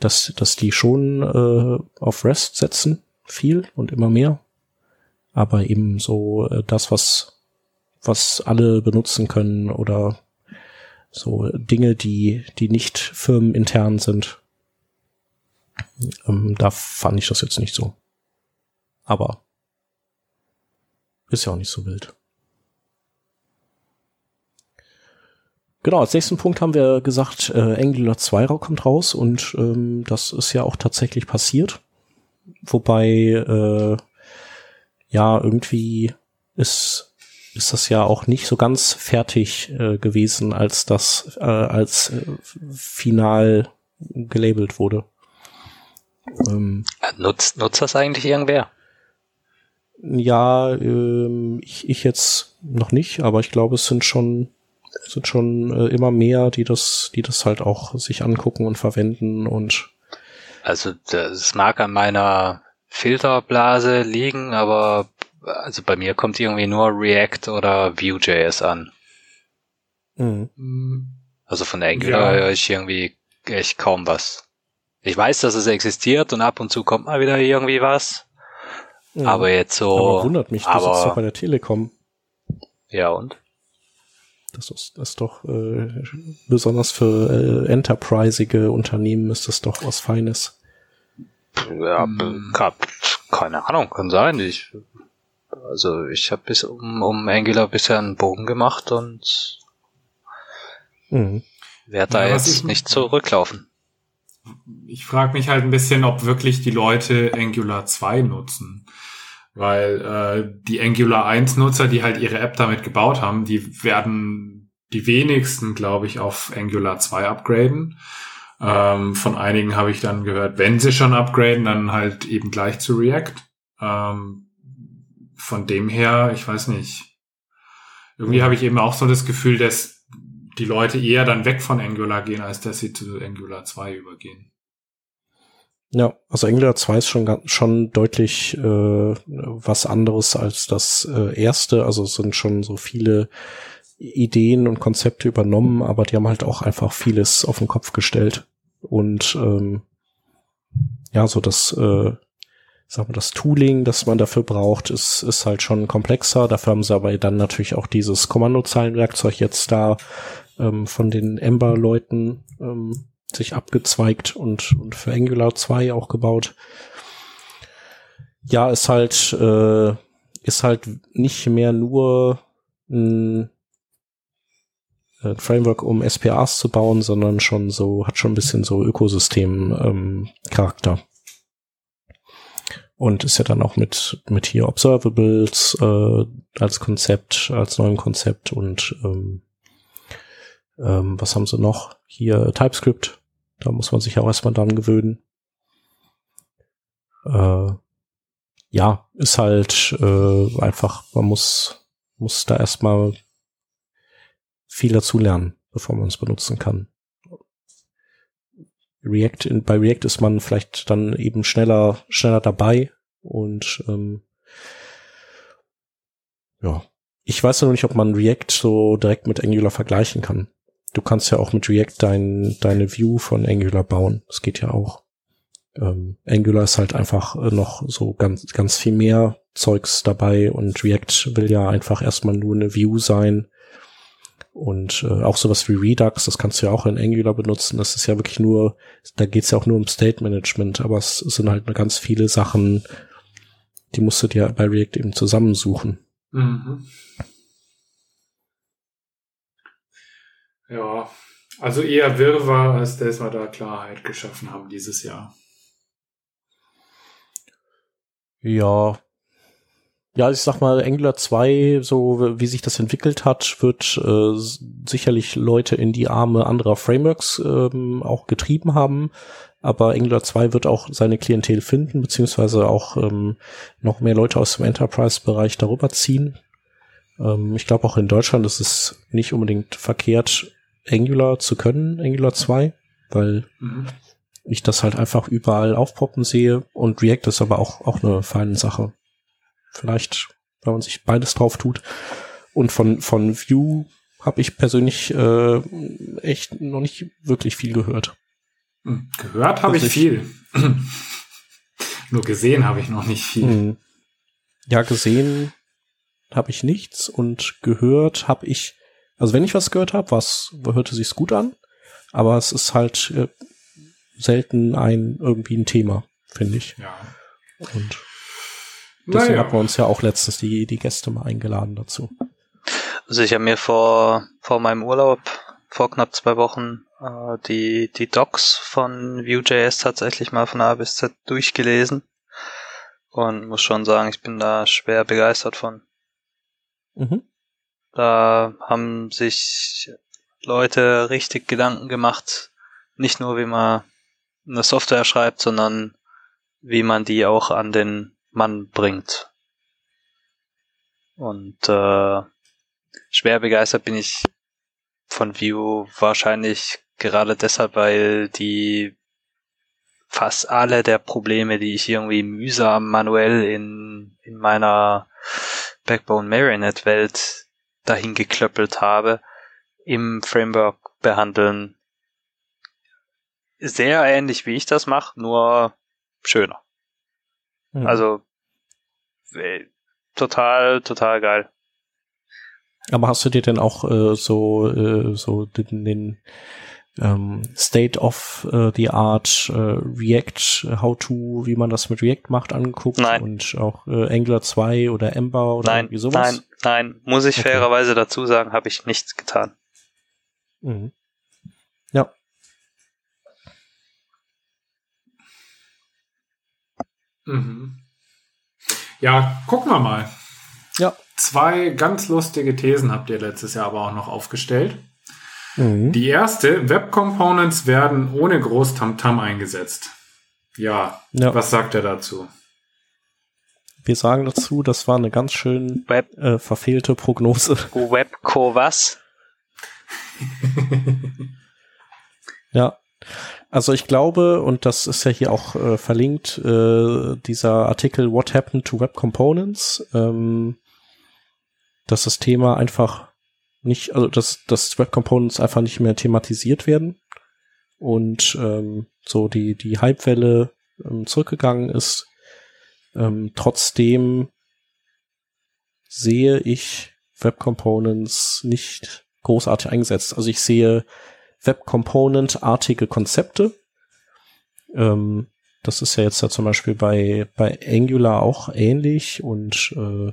dass, dass die schon äh, auf REST setzen, viel und immer mehr. Aber eben so äh, das, was, was alle benutzen können oder so Dinge, die, die nicht firmenintern sind. Ähm, da fand ich das jetzt nicht so. Aber ist ja auch nicht so wild. Genau, als nächsten Punkt haben wir gesagt, äh, Angular 2 kommt raus und ähm, das ist ja auch tatsächlich passiert. Wobei, äh, ja, irgendwie ist, ist das ja auch nicht so ganz fertig äh, gewesen, als das äh, als äh, final gelabelt wurde. Ähm, Nutzt, nutzt das eigentlich irgendwer? Ja, ähm, ich, ich jetzt noch nicht, aber ich glaube, es sind schon sind schon äh, immer mehr, die das, die das halt auch sich angucken und verwenden und Also das mag an meiner Filterblase liegen, aber also bei mir kommt irgendwie nur React oder Vue.js an. mh, Hm, Also von der Angular Ja. höre ich irgendwie echt kaum was. Ich weiß, dass es existiert und ab und zu kommt mal wieder irgendwie was. mh. Aber jetzt so. aber wundert mich, das ist doch aber, bei der Telekom. ja und? Das ist, das ist doch äh, besonders für äh, enterprisige Unternehmen ist das doch was Feines. Ja, Hm. keine Ahnung, kann sein. Ich, also ich habe bis um, um Angular bisher einen Bogen gemacht und Mhm. werde da Ja, jetzt ich- nicht zurücklaufen. Ich frage mich halt ein bisschen, ob wirklich die Leute Angular 2 nutzen. Weil äh, die Angular 1 Nutzer, die halt ihre App damit gebaut haben, die werden die wenigsten, glaube ich, auf Angular 2 upgraden. Ähm, von einigen habe ich dann gehört, wenn sie schon upgraden, dann halt eben gleich zu React. Ähm, von dem her, ich weiß nicht. Irgendwie habe ich eben auch so das Gefühl, dass die Leute eher dann weg von Angular gehen, als dass sie zu Angular 2 übergehen. Ja, also Angular 2 ist schon, schon deutlich äh, was anderes als das äh, erste. Also es sind schon so viele Ideen und Konzepte übernommen, aber die haben halt auch einfach vieles auf den Kopf gestellt. Und ähm, ja, so das, äh, sagen wir, das Tooling, das man dafür braucht, ist, ist halt schon komplexer. Dafür haben sie aber dann natürlich auch dieses Kommandozeilenwerkzeug jetzt da ähm, von den Ember-Leuten ähm, sich abgezweigt und, und für Angular 2 auch gebaut. Ja, ist halt, äh, ist halt nicht mehr nur ein, ein Framework, um SPAs zu bauen, sondern schon so, hat schon ein bisschen so Ökosystem-Charakter. Ähm, und ist ja dann auch mit, mit hier Observables äh, als Konzept, als neuem Konzept und ähm, ähm, was haben sie noch? Hier TypeScript. Da muss man sich auch erstmal dran gewöhnen. Äh, ja, ist halt äh, einfach, man muss, muss da erstmal viel dazu lernen, bevor man es benutzen kann. React, in, bei React ist man vielleicht dann eben schneller, schneller dabei und ähm, ja, ich weiß noch nicht, ob man React so direkt mit Angular vergleichen kann. Du kannst ja auch mit React dein, deine View von Angular bauen. Das geht ja auch. Ähm, Angular ist halt einfach äh, noch so ganz, ganz viel mehr Zeugs dabei und React will ja einfach erstmal nur eine View sein, und äh, auch sowas wie Redux, das kannst du ja auch in Angular benutzen. Das ist ja wirklich nur, da geht's ja auch nur um State Management, aber es sind halt ganz viele Sachen, die musst du dir bei React eben zusammensuchen. Mhm. Ja, also eher Wirrwarr, als dass wir da Klarheit geschaffen haben dieses Jahr. Ja, ja, ich sag mal, Angular 2, so wie sich das entwickelt hat, wird äh, sicherlich Leute in die Arme anderer Frameworks ähm, auch getrieben haben. Aber Angular 2 wird auch seine Klientel finden, beziehungsweise auch ähm, noch mehr Leute aus dem Enterprise-Bereich darüber ziehen. Ähm, ich glaube auch in Deutschland ist es nicht unbedingt verkehrt, Angular zu können, Angular 2, weil mhm. ich das halt einfach überall aufpoppen sehe und React ist aber auch, auch eine feine Sache. Vielleicht, wenn man sich beides drauf tut. Und von, von View habe ich persönlich äh, echt noch nicht wirklich viel gehört. Hm, gehört habe ich, ich viel. <clears throat> Nur gesehen habe ich noch nicht viel. Hm. Ja, gesehen habe ich nichts und gehört habe ich, also wenn ich was gehört habe, was hörte sich's gut an, aber es ist halt äh, selten ein irgendwie ein Thema, finde ich. Ja. Und Deswegen naja. haben wir uns ja auch letztens die, die Gäste mal eingeladen dazu. Also ich habe mir vor, vor meinem Urlaub, vor knapp zwei Wochen, äh, die, die Docs von Vue.js tatsächlich mal von A bis Z durchgelesen. Und muss schon sagen, ich bin da schwer begeistert von. Mhm. Da haben sich Leute richtig Gedanken gemacht, nicht nur wie man eine Software schreibt, sondern wie man die auch an den Mann bringt. Und äh, schwer begeistert bin ich von View wahrscheinlich gerade deshalb, weil die fast alle der Probleme, die ich irgendwie mühsam manuell in, in meiner Backbone Marionette Welt dahin geklöppelt habe, im Framework behandeln. Sehr ähnlich wie ich das mache, nur schöner. Mhm. Also äh, total, total geil. Aber hast du dir denn auch äh, so äh, so den, den ähm, State of äh, the Art äh, React How to, wie man das mit React macht, angeguckt nein. und auch äh, Angular 2 oder Ember oder nein, irgendwie sowas? Nein, nein, muss ich okay. fairerweise dazu sagen, habe ich nichts getan. Mhm. Ja. Mhm. Ja, gucken wir mal. Ja. Zwei ganz lustige Thesen habt ihr letztes Jahr aber auch noch aufgestellt. Mhm. Die erste, Web Components werden ohne groß Tamtam -Tam eingesetzt. Ja, ja, was sagt er dazu? Wir sagen dazu, das war eine ganz schön Web äh, verfehlte Prognose. Webco was? <laughs> ja, also ich glaube, und das ist ja hier auch äh, verlinkt, äh, dieser Artikel What Happened to Web Components, ähm, dass das Thema einfach nicht, also dass, dass Web Components einfach nicht mehr thematisiert werden und ähm, so die, die Hypewelle ähm, zurückgegangen ist. Ähm, trotzdem sehe ich Web Components nicht großartig eingesetzt. Also ich sehe Web Component-artige Konzepte. Ähm, das ist ja jetzt ja zum Beispiel bei, bei Angular auch ähnlich und äh,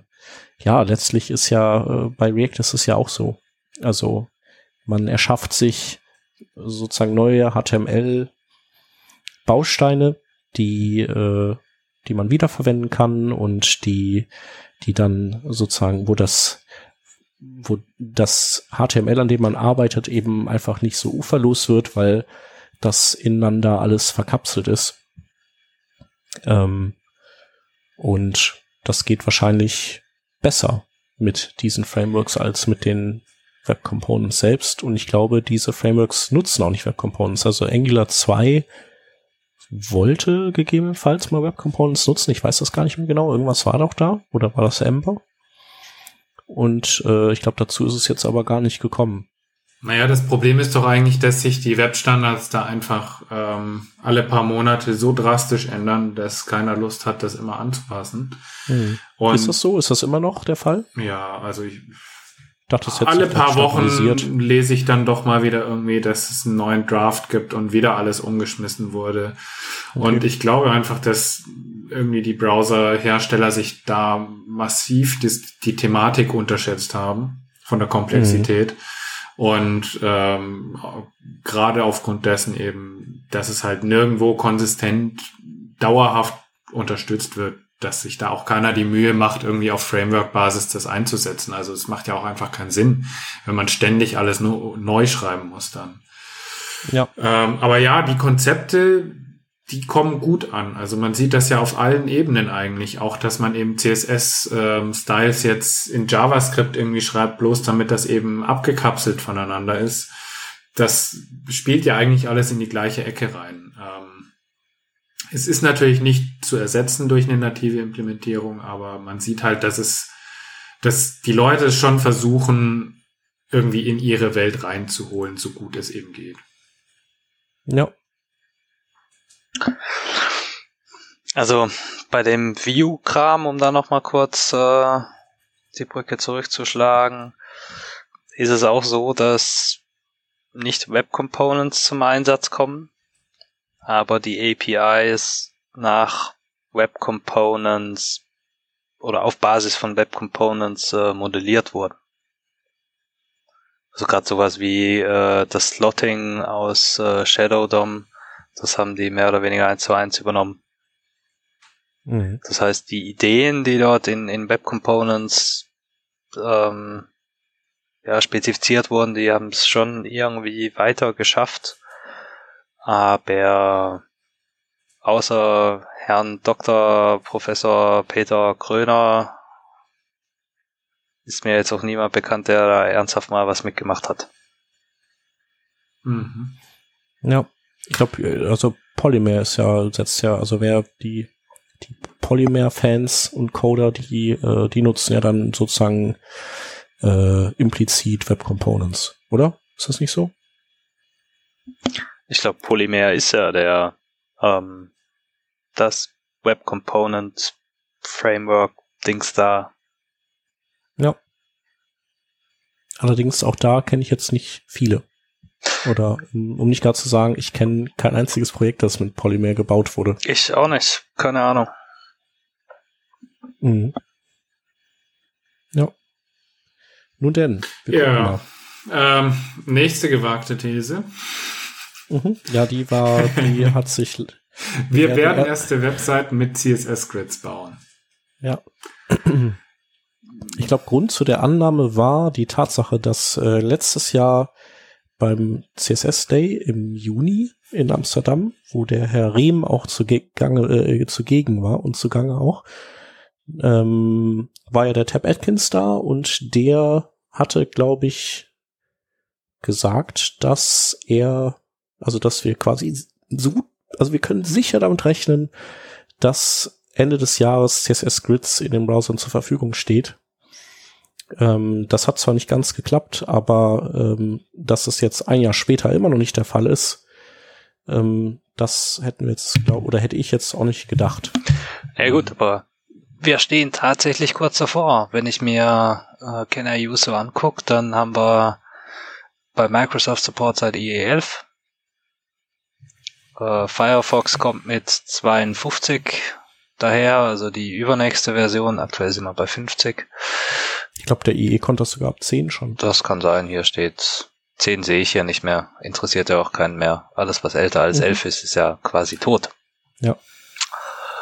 ja, letztlich ist ja äh, bei React ist es ja auch so. Also man erschafft sich sozusagen neue HTML-Bausteine, die, äh, die man wiederverwenden kann und die, die dann sozusagen, wo das, wo das HTML, an dem man arbeitet, eben einfach nicht so uferlos wird, weil das ineinander alles verkapselt ist. Ähm, und das geht wahrscheinlich besser mit diesen Frameworks als mit den Web Components selbst. Und ich glaube, diese Frameworks nutzen auch nicht Web Components. Also Angular 2 wollte gegebenenfalls mal Web Components nutzen. Ich weiß das gar nicht mehr genau. Irgendwas war doch da. Oder war das Ember? Und äh, ich glaube, dazu ist es jetzt aber gar nicht gekommen. Naja, das Problem ist doch eigentlich, dass sich die Webstandards da einfach ähm, alle paar Monate so drastisch ändern, dass keiner Lust hat, das immer anzupassen. Hm. ist das so? Ist das immer noch der Fall? Ja, also ich dachte, das alle paar Wochen lese ich dann doch mal wieder irgendwie, dass es einen neuen Draft gibt und wieder alles umgeschmissen wurde. Okay. Und ich glaube einfach, dass irgendwie die Browserhersteller sich da massiv die, die Thematik unterschätzt haben von der Komplexität. Mhm. Und ähm, gerade aufgrund dessen eben, dass es halt nirgendwo konsistent dauerhaft unterstützt wird, dass sich da auch keiner die Mühe macht, irgendwie auf Framework-Basis das einzusetzen. Also es macht ja auch einfach keinen Sinn, wenn man ständig alles nur neu schreiben muss dann. Ja. Ähm, aber ja, die Konzepte, die kommen gut an. Also man sieht das ja auf allen Ebenen eigentlich. Auch, dass man eben CSS-Styles ähm, jetzt in JavaScript irgendwie schreibt, bloß damit das eben abgekapselt voneinander ist. Das spielt ja eigentlich alles in die gleiche Ecke rein. Es ist natürlich nicht zu ersetzen durch eine native Implementierung, aber man sieht halt, dass es, dass die Leute es schon versuchen, irgendwie in ihre Welt reinzuholen, so gut es eben geht. Ja. Also bei dem View-Kram, um da nochmal kurz äh, die Brücke zurückzuschlagen, ist es auch so, dass nicht Web Components zum Einsatz kommen, aber die APIs nach Web Components oder auf Basis von Web Components äh, modelliert wurden. Also gerade sowas wie äh, das Slotting aus äh, Shadow DOM das haben die mehr oder weniger eins zu eins übernommen. Mhm. Das heißt, die Ideen, die dort in, in Web Components ähm, ja, spezifiziert wurden, die haben es schon irgendwie weiter geschafft. Aber außer Herrn Dr. Professor Peter Kröner ist mir jetzt auch niemand bekannt, der da ernsthaft mal was mitgemacht hat. Mhm. Ja, ich glaube, also Polymer ist ja, setzt ja, also wer die, die Polymer-Fans und Coder, die, äh, die nutzen ja dann sozusagen äh, implizit Web Components, oder? Ist das nicht so? Ich glaube, Polymer ist ja der ähm, das Web Component Framework Dings da. Ja. Allerdings auch da kenne ich jetzt nicht viele. Oder um nicht gar zu sagen, ich kenne kein einziges Projekt, das mit Polymer gebaut wurde. Ich auch nicht. Keine Ahnung. Mhm. Ja. Nun denn. ja. Ähm, nächste gewagte These. Mhm. Ja, die war, die <laughs> hat sich. Wir werden erste Webseiten mit CSS-Grids bauen. Ja. Ich glaube, Grund zu der Annahme war die Tatsache, dass äh, letztes Jahr beim CSS Day im Juni in Amsterdam, wo der Herr Rehm auch zugange, äh, zugegen war und zugange auch, ähm, war ja der Tab Atkins da und der hatte, glaube ich, gesagt, dass er, also dass wir quasi so, also wir können sicher damit rechnen, dass Ende des Jahres CSS Grids in den Browsern zur Verfügung steht ähm, das hat zwar nicht ganz geklappt, aber ähm, dass es jetzt ein Jahr später immer noch nicht der Fall ist, ähm, das hätten wir jetzt, glaub, oder hätte ich jetzt auch nicht gedacht. Ja gut, aber wir stehen tatsächlich kurz davor. Wenn ich mir äh, Can I Use so angucke, dann haben wir bei Microsoft Support seit IE11. Äh, Firefox kommt mit 52 daher, also die übernächste Version. Aktuell sind wir bei 50. Ich glaube, der IE konnte das sogar ab 10 schon. Das kann sein. Hier steht 10 sehe ich hier nicht mehr. Interessiert ja auch keinen mehr. Alles, was älter als mhm. 11 ist, ist ja quasi tot. Ja.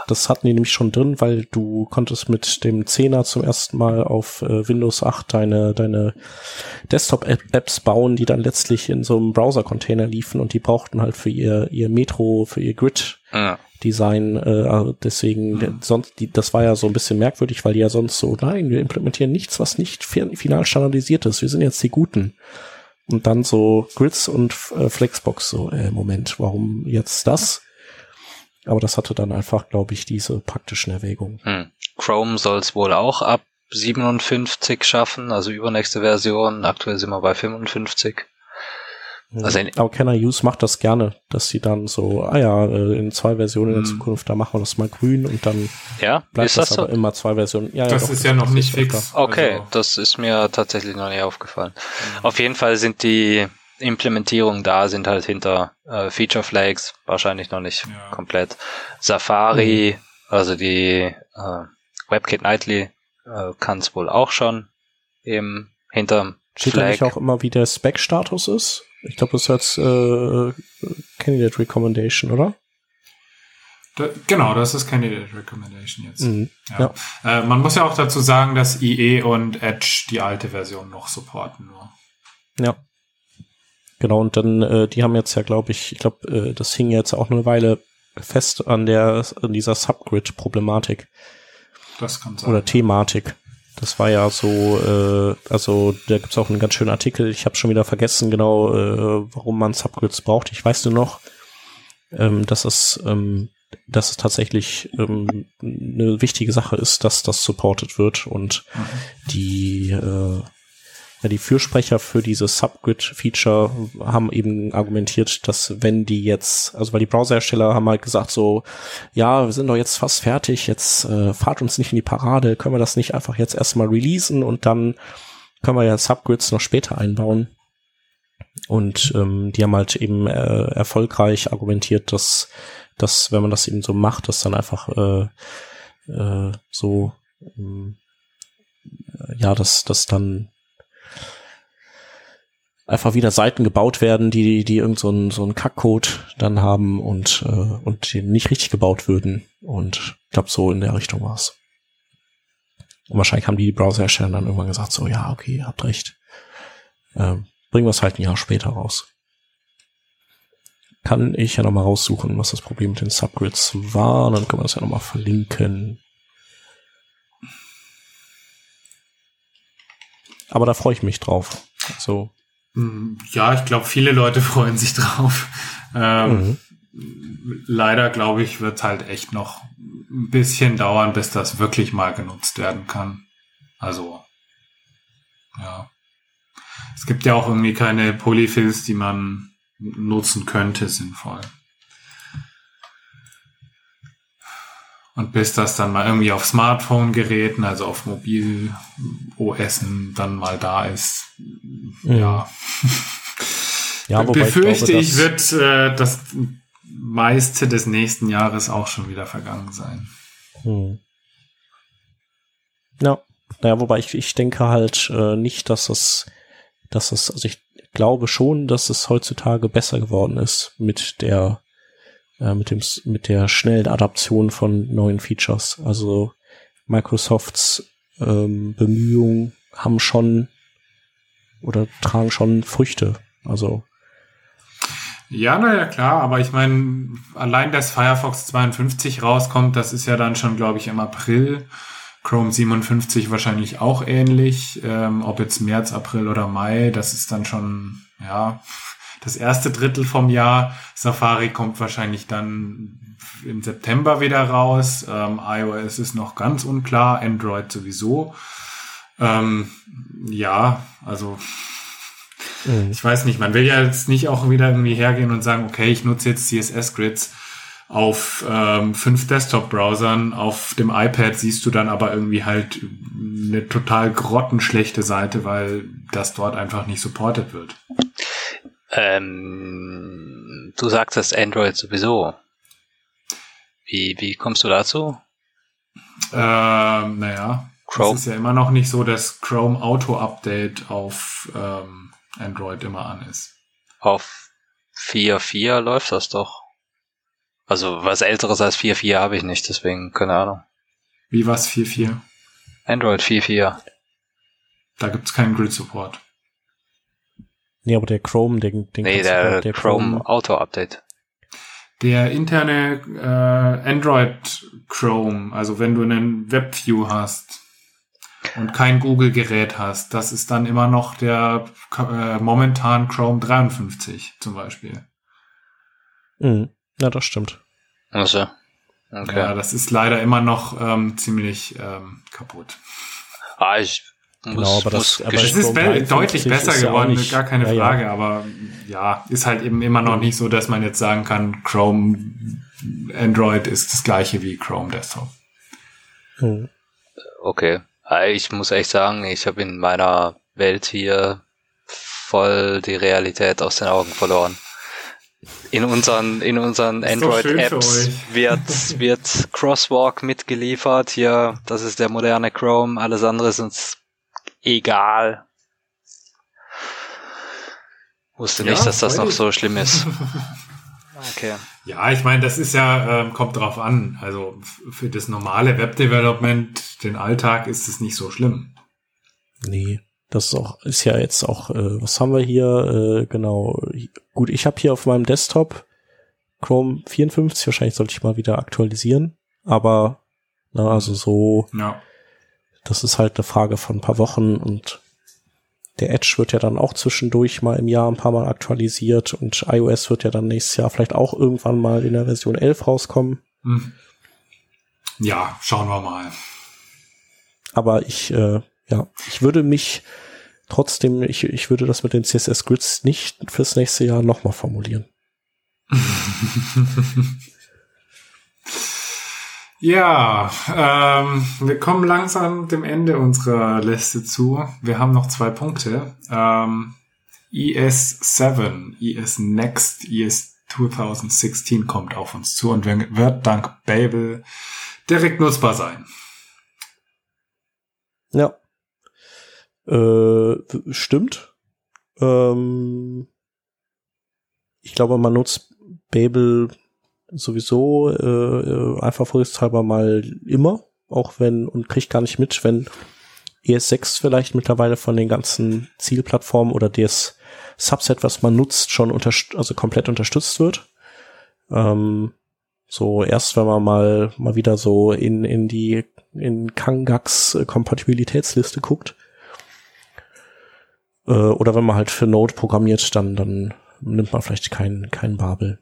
Das hatten die nämlich schon drin, weil du konntest mit dem 10er zum ersten Mal auf äh, Windows 8 deine, deine Desktop-Apps bauen, die dann letztlich in so einem Browser-Container liefen und die brauchten halt für ihr, ihr Metro, für ihr Grid. Ja. Design, äh, deswegen, mhm. sonst, die, das war ja so ein bisschen merkwürdig, weil die ja sonst so, nein, wir implementieren nichts, was nicht final standardisiert ist. Wir sind jetzt die Guten. Und dann so Grids und äh, Flexbox, so, äh, Moment, warum jetzt das? Aber das hatte dann einfach, glaube ich, diese praktischen Erwägungen. Hm. Chrome soll es wohl auch ab 57 schaffen, also übernächste Version. Aktuell sind wir bei 55. Also Aber Can I Use macht das gerne, dass sie dann so, ah ja, äh, in zwei Versionen in der hm. Zukunft, da machen wir das mal grün und dann ja, bleibt das, das aber immer zwei Versionen. Ja, das ja, doch, ist ja noch nicht fix. Okay, also. das ist mir tatsächlich noch nicht aufgefallen. Mhm. Auf jeden Fall sind die Implementierungen da, sind halt hinter äh, Feature Flags, wahrscheinlich noch nicht ja. komplett. Safari, mhm. also die äh, WebKit Nightly äh, kann es wohl auch schon eben hinter Steht Flag. nicht auch immer, wie der Spec-Status ist? Ich glaube, das ist jetzt äh, Candidate Recommendation, oder? Da, genau, das ist Candidate Recommendation jetzt. Mhm, ja. ja. Äh, man muss ja auch dazu sagen, dass IE und Edge die alte Version noch supporten nur. Ja. Genau, und dann, äh, die haben jetzt ja, glaube ich, ich glaube, äh, das hing jetzt auch eine Weile fest an der, an dieser Subgrid-Problematik. Das kann sein. Oder Thematik. Das war ja so, äh, also da gibt's auch einen ganz schönen Artikel. Ich habe schon wieder vergessen genau, äh, warum man Subgrids braucht. Ich weiß nur noch, ähm, dass es, ähm, dass es tatsächlich ähm, eine wichtige Sache ist, dass das supported wird und mhm. die äh, ja, die Fürsprecher für dieses Subgrid-Feature haben eben argumentiert, dass wenn die jetzt, also weil die Browserhersteller haben halt gesagt so, ja, wir sind doch jetzt fast fertig, jetzt äh, fahrt uns nicht in die Parade, können wir das nicht einfach jetzt erstmal releasen und dann können wir ja Subgrids noch später einbauen. Und ähm, die haben halt eben äh, erfolgreich argumentiert, dass, dass wenn man das eben so macht, dass dann einfach äh, äh, so ähm, ja, dass, dass dann einfach wieder Seiten gebaut werden, die, die irgend so einen, so einen Kackcode dann haben und, äh, und die nicht richtig gebaut würden. Und ich glaube, so in der Richtung war's. Und wahrscheinlich haben die Browserhersteller dann irgendwann gesagt, so, ja, okay, habt recht. Ähm, bringen wir es halt ein Jahr später raus. Kann ich ja nochmal raussuchen, was das Problem mit den Subgrids war. Dann können wir das ja nochmal verlinken. Aber da freue ich mich drauf. So, ja, ich glaube, viele Leute <laughs> freuen sich drauf. Ähm, mhm. Leider, glaube ich, wird halt echt noch ein bisschen dauern, bis das wirklich mal genutzt werden kann. Also, ja. Es gibt ja auch irgendwie keine Polyfills, die man nutzen könnte, sinnvoll. Und bis das dann mal irgendwie auf Smartphone-Geräten, also auf Mobil-OS dann mal da ist, ja. ja Befürchte ich, glaube, ich, wird äh, das meiste des nächsten Jahres auch schon wieder vergangen sein. Hm. Ja, naja, wobei ich, ich denke halt äh, nicht, dass es, dass es, also ich glaube schon, dass es heutzutage besser geworden ist mit der äh, mit dem mit der schnellen Adaption von neuen Features. Also Microsofts ähm, Bemühungen haben schon oder tragen schon Früchte. Also ja, naja, klar, aber ich meine, allein dass Firefox 52 rauskommt, das ist ja dann schon, glaube ich, im April. Chrome 57 wahrscheinlich auch ähnlich. Ähm, ob jetzt März, April oder Mai, das ist dann schon, ja, das erste Drittel vom Jahr. Safari kommt wahrscheinlich dann im September wieder raus. Ähm, iOS ist noch ganz unklar, Android sowieso. Ähm, ja, also mhm. ich weiß nicht, man will ja jetzt nicht auch wieder irgendwie hergehen und sagen, okay, ich nutze jetzt CSS-Grids auf ähm, fünf Desktop-Browsern. Auf dem iPad siehst du dann aber irgendwie halt eine total grottenschlechte Seite, weil das dort einfach nicht supported wird. Ähm, du sagst das Android sowieso. Wie, wie kommst du dazu? Ähm, naja, Chrome. es ist ja immer noch nicht so, dass Chrome Auto Update auf ähm, Android immer an ist. Auf 4.4 läuft das doch. Also was älteres als 4.4 habe ich nicht, deswegen keine Ahnung. Wie was 4.4? Android 4.4. Da gibt's keinen Grid Support. Nee, aber der Chrome, den, den Nee, kannst du- der, Chrome Auto Update. Der interne äh, Android Chrome, also wenn du einen WebView hast und kein Google-Gerät hast, das ist dann immer noch der äh, momentan Chrome 53 zum Beispiel. Mhm. Ja, das stimmt. Also. Okay. Ja, das ist leider immer noch ähm, ziemlich ähm, kaputt. Ah, ich muss, Genau, aber das- aber Es ist be 53 deutlich besser ist ja geworden, nicht- gar keine ja, ja. Frage, aber ja, ist halt eben immer noch nicht so, dass man jetzt sagen kann, Chrome Android ist das gleiche wie Chrome Desktop. Mhm. Okay. Ich muss echt sagen, ich habe in meiner Welt hier voll die Realität aus den Augen verloren. In unseren, in unseren Android-Apps wird, wird Crosswalk mitgeliefert. Hier, das ist der moderne Chrome, alles andere ist uns egal. Wusste Ja, nicht, dass das noch so schlimm ist. <laughs> Okay. Ja, ich meine, das ist ja, ähm, kommt drauf an. Also für das normale Webdevelopment, den Alltag, ist es nicht so schlimm. Nee, das ist auch, ist ja jetzt auch, äh, was haben wir hier? Äh, genau. Gut, ich habe hier auf meinem Desktop Chrome 54, wahrscheinlich sollte ich mal wieder aktualisieren. Aber, na, also so, Ja. Das ist halt eine Frage von ein paar Wochen und der Edge wird ja dann auch zwischendurch mal im Jahr ein paar Mal aktualisiert und iOS wird ja dann nächstes Jahr vielleicht auch irgendwann mal in der Version 11 rauskommen. Hm. Ja, schauen wir mal. Aber ich, äh, ja, ich würde mich trotzdem, ich, ich würde das mit den CSS Grids nicht fürs nächste Jahr nochmal formulieren. <laughs> Ja, ähm, wir kommen langsam dem Ende unserer Liste zu. Wir haben noch zwei Punkte. Ähm, ES7, ES Next, ES 2016 kommt auf uns zu und wird dank Babel direkt nutzbar sein. Ja. Äh, stimmt. Ähm, ich glaube, man nutzt Babel sowieso äh, einfach vorsichtshalber mal immer, auch wenn und kriegt gar nicht mit, wenn ES6 vielleicht mittlerweile von den ganzen Zielplattformen oder das Subset, was man nutzt, schon unterst also komplett unterstützt wird. Ähm, so erst wenn man mal mal wieder so in in die in Kangax äh, Kompatibilitätsliste guckt äh, oder wenn man halt für Node programmiert, dann dann nimmt man vielleicht keinen keinen Babel.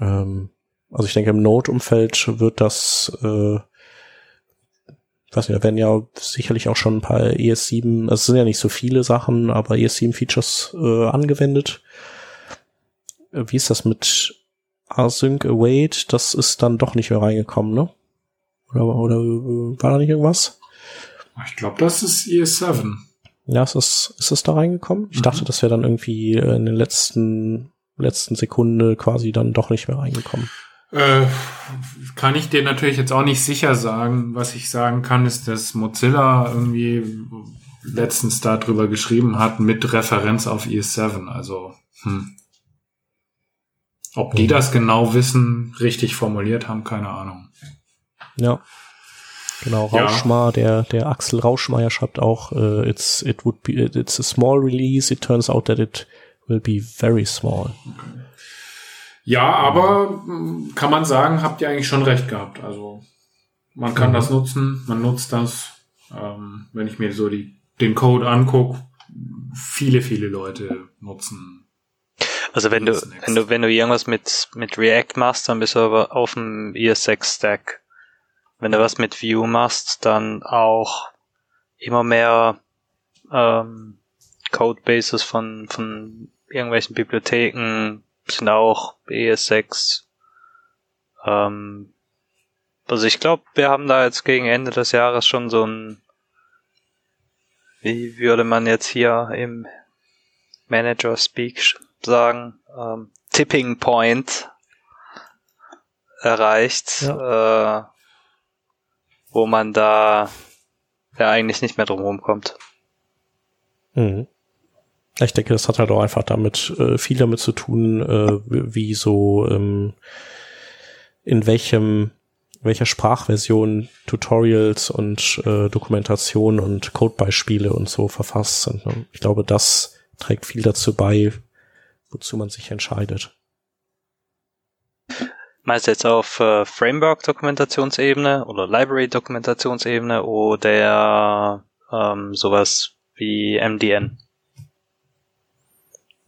Ähm, also ich denke im Node-Umfeld wird das äh, weiß nicht, da werden ja sicherlich auch schon ein paar ES7, also es sind ja nicht so viele Sachen, aber ES7-Features äh, angewendet. Äh, Wie ist das mit Async Await? Das ist dann doch nicht mehr reingekommen, ne? Oder, oder äh, war da nicht irgendwas? Ich glaube, das ist ES7. Ja, ist das, ist das da reingekommen? Ich Mhm. dachte, das wäre dann irgendwie äh, in den letzten, letzten Sekunde quasi dann doch nicht mehr reingekommen. Äh, kann ich dir natürlich jetzt auch nicht sicher sagen. Was ich sagen kann, ist, dass Mozilla irgendwie letztens darüber geschrieben hat mit Referenz auf ES7. Also, hm. Ob die Mhm. das genau wissen, richtig formuliert haben, keine Ahnung. Ja. Genau, Ja. Rauschmar, der, der Axel Rauschmeier schreibt auch, äh, it's, it would be, it's a small release, it turns out that it will be very small. Ja, aber hm, kann man sagen, habt ihr eigentlich schon recht gehabt. Also man kann Mhm. das nutzen, man nutzt das. Ähm, wenn ich mir so die, den Code angucke, viele, viele Leute nutzen. Also wenn du, wenn du, wenn du irgendwas mit, mit React machst, dann bist du aber auf dem ES6 Stack. Wenn du was mit Vue machst, dann auch immer mehr ähm, Codebases von, von irgendwelchen Bibliotheken sind auch ES6. Ähm, also ich glaube, wir haben da jetzt gegen Ende des Jahres schon so ein, wie würde man jetzt hier im Manager Speak sagen, ähm, Tipping Point erreicht, ja. äh, wo man da ja eigentlich nicht mehr drum kommt. Mhm. Ich denke, das hat halt auch einfach damit äh, viel damit zu tun, äh, wie so ähm, in welchem welcher Sprachversion Tutorials und äh, Dokumentation und Codebeispiele und so verfasst sind. Ne? Ich glaube, das trägt viel dazu bei, wozu man sich entscheidet. Meinst du jetzt auf äh, Framework-Dokumentationsebene oder Library-Dokumentationsebene oder ähm, sowas wie MDN?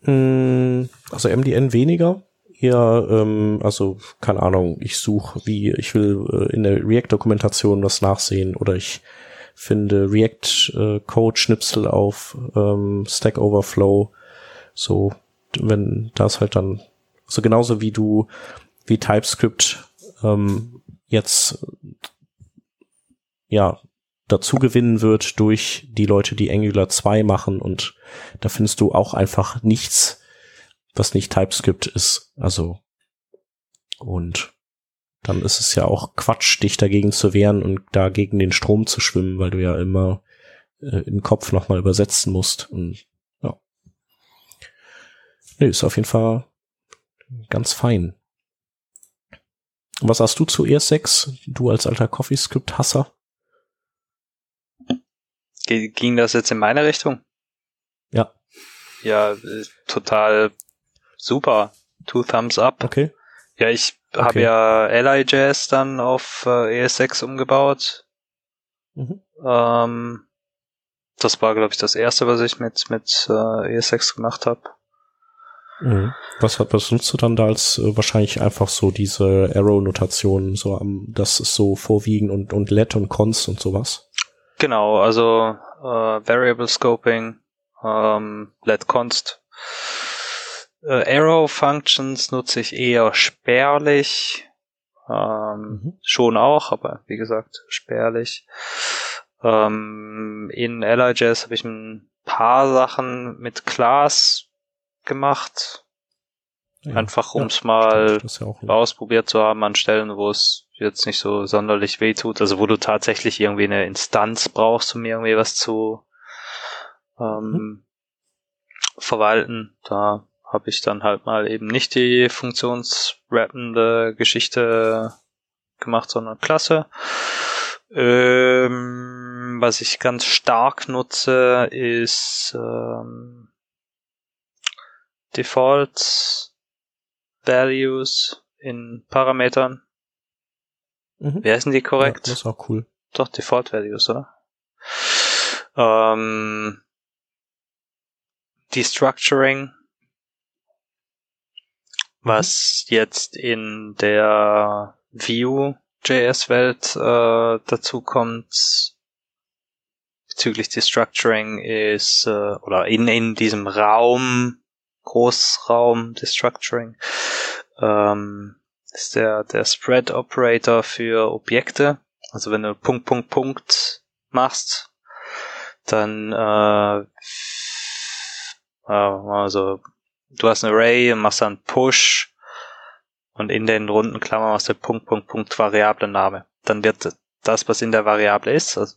Hm, also MDN weniger. Eher, ähm, also keine Ahnung, ich suche, wie ich will äh, in der React-Dokumentation was nachsehen oder ich finde React-Code-Schnipsel äh, auf ähm, Stack Overflow. So, wenn das halt dann, so genauso wie du, wie TypeScript ähm, jetzt ja dazu gewinnen wird durch die Leute, die Angular 2 machen und da findest du auch einfach nichts, was nicht TypeScript ist. Also und dann ist es ja auch Quatsch, dich dagegen zu wehren und da gegen den Strom zu schwimmen, weil du ja immer äh, im Kopf nochmal übersetzen musst. Und ja. Nee, ist auf jeden Fall ganz fein. was hast du zu ES6? Du als alter CoffeeScript-Hasser? Ging das jetzt in meine Richtung? Ja. Ja, total super. Two Thumbs up. Okay. Ja, ich okay. habe ja LIJS dann auf äh, ES6 umgebaut. Mhm. Ähm, das war, glaube ich, das erste, was ich mit, mit äh, ES6 gemacht habe. Mhm. Was, was nutzt du dann da als äh, wahrscheinlich einfach so diese Arrow-Notation, so am, das ist so vorwiegend und, und let und const und sowas? Genau, also äh, Variable Scoping, ähm, let const. Äh, Arrow Functions nutze ich eher spärlich. Ähm, mhm. Schon auch, aber wie gesagt, spärlich. Ähm, in LIJS habe ich ein paar Sachen mit Class gemacht. Ja, Einfach um es ja, mal ja ausprobiert zu haben an Stellen, wo es jetzt nicht so sonderlich weh tut. Also wo du tatsächlich irgendwie eine Instanz brauchst, um irgendwie was zu ähm, mhm. verwalten. Da habe ich dann halt mal eben nicht die funktionsrappende Geschichte gemacht, sondern Klasse. Ähm, was ich ganz stark nutze, ist ähm, Default Values in Parametern. Mhm. Wie heißen die korrekt? Ja, das ist auch cool. Doch, Default Values, oder? Ähm, Destructuring, was mhm. jetzt in der Vue.js-Welt äh, dazu kommt, bezüglich Destructuring ist, äh, oder in, in diesem Raum Großraum Destructuring. Ähm, ist der, der Spread Operator für Objekte. Also wenn du Punkt, Punkt, Punkt machst, dann äh, also du hast ein Array und machst dann Push und in den runden Klammern machst du Punkt, Punkt, Punkt Variablen-Name. Dann wird das, was in der Variable ist, also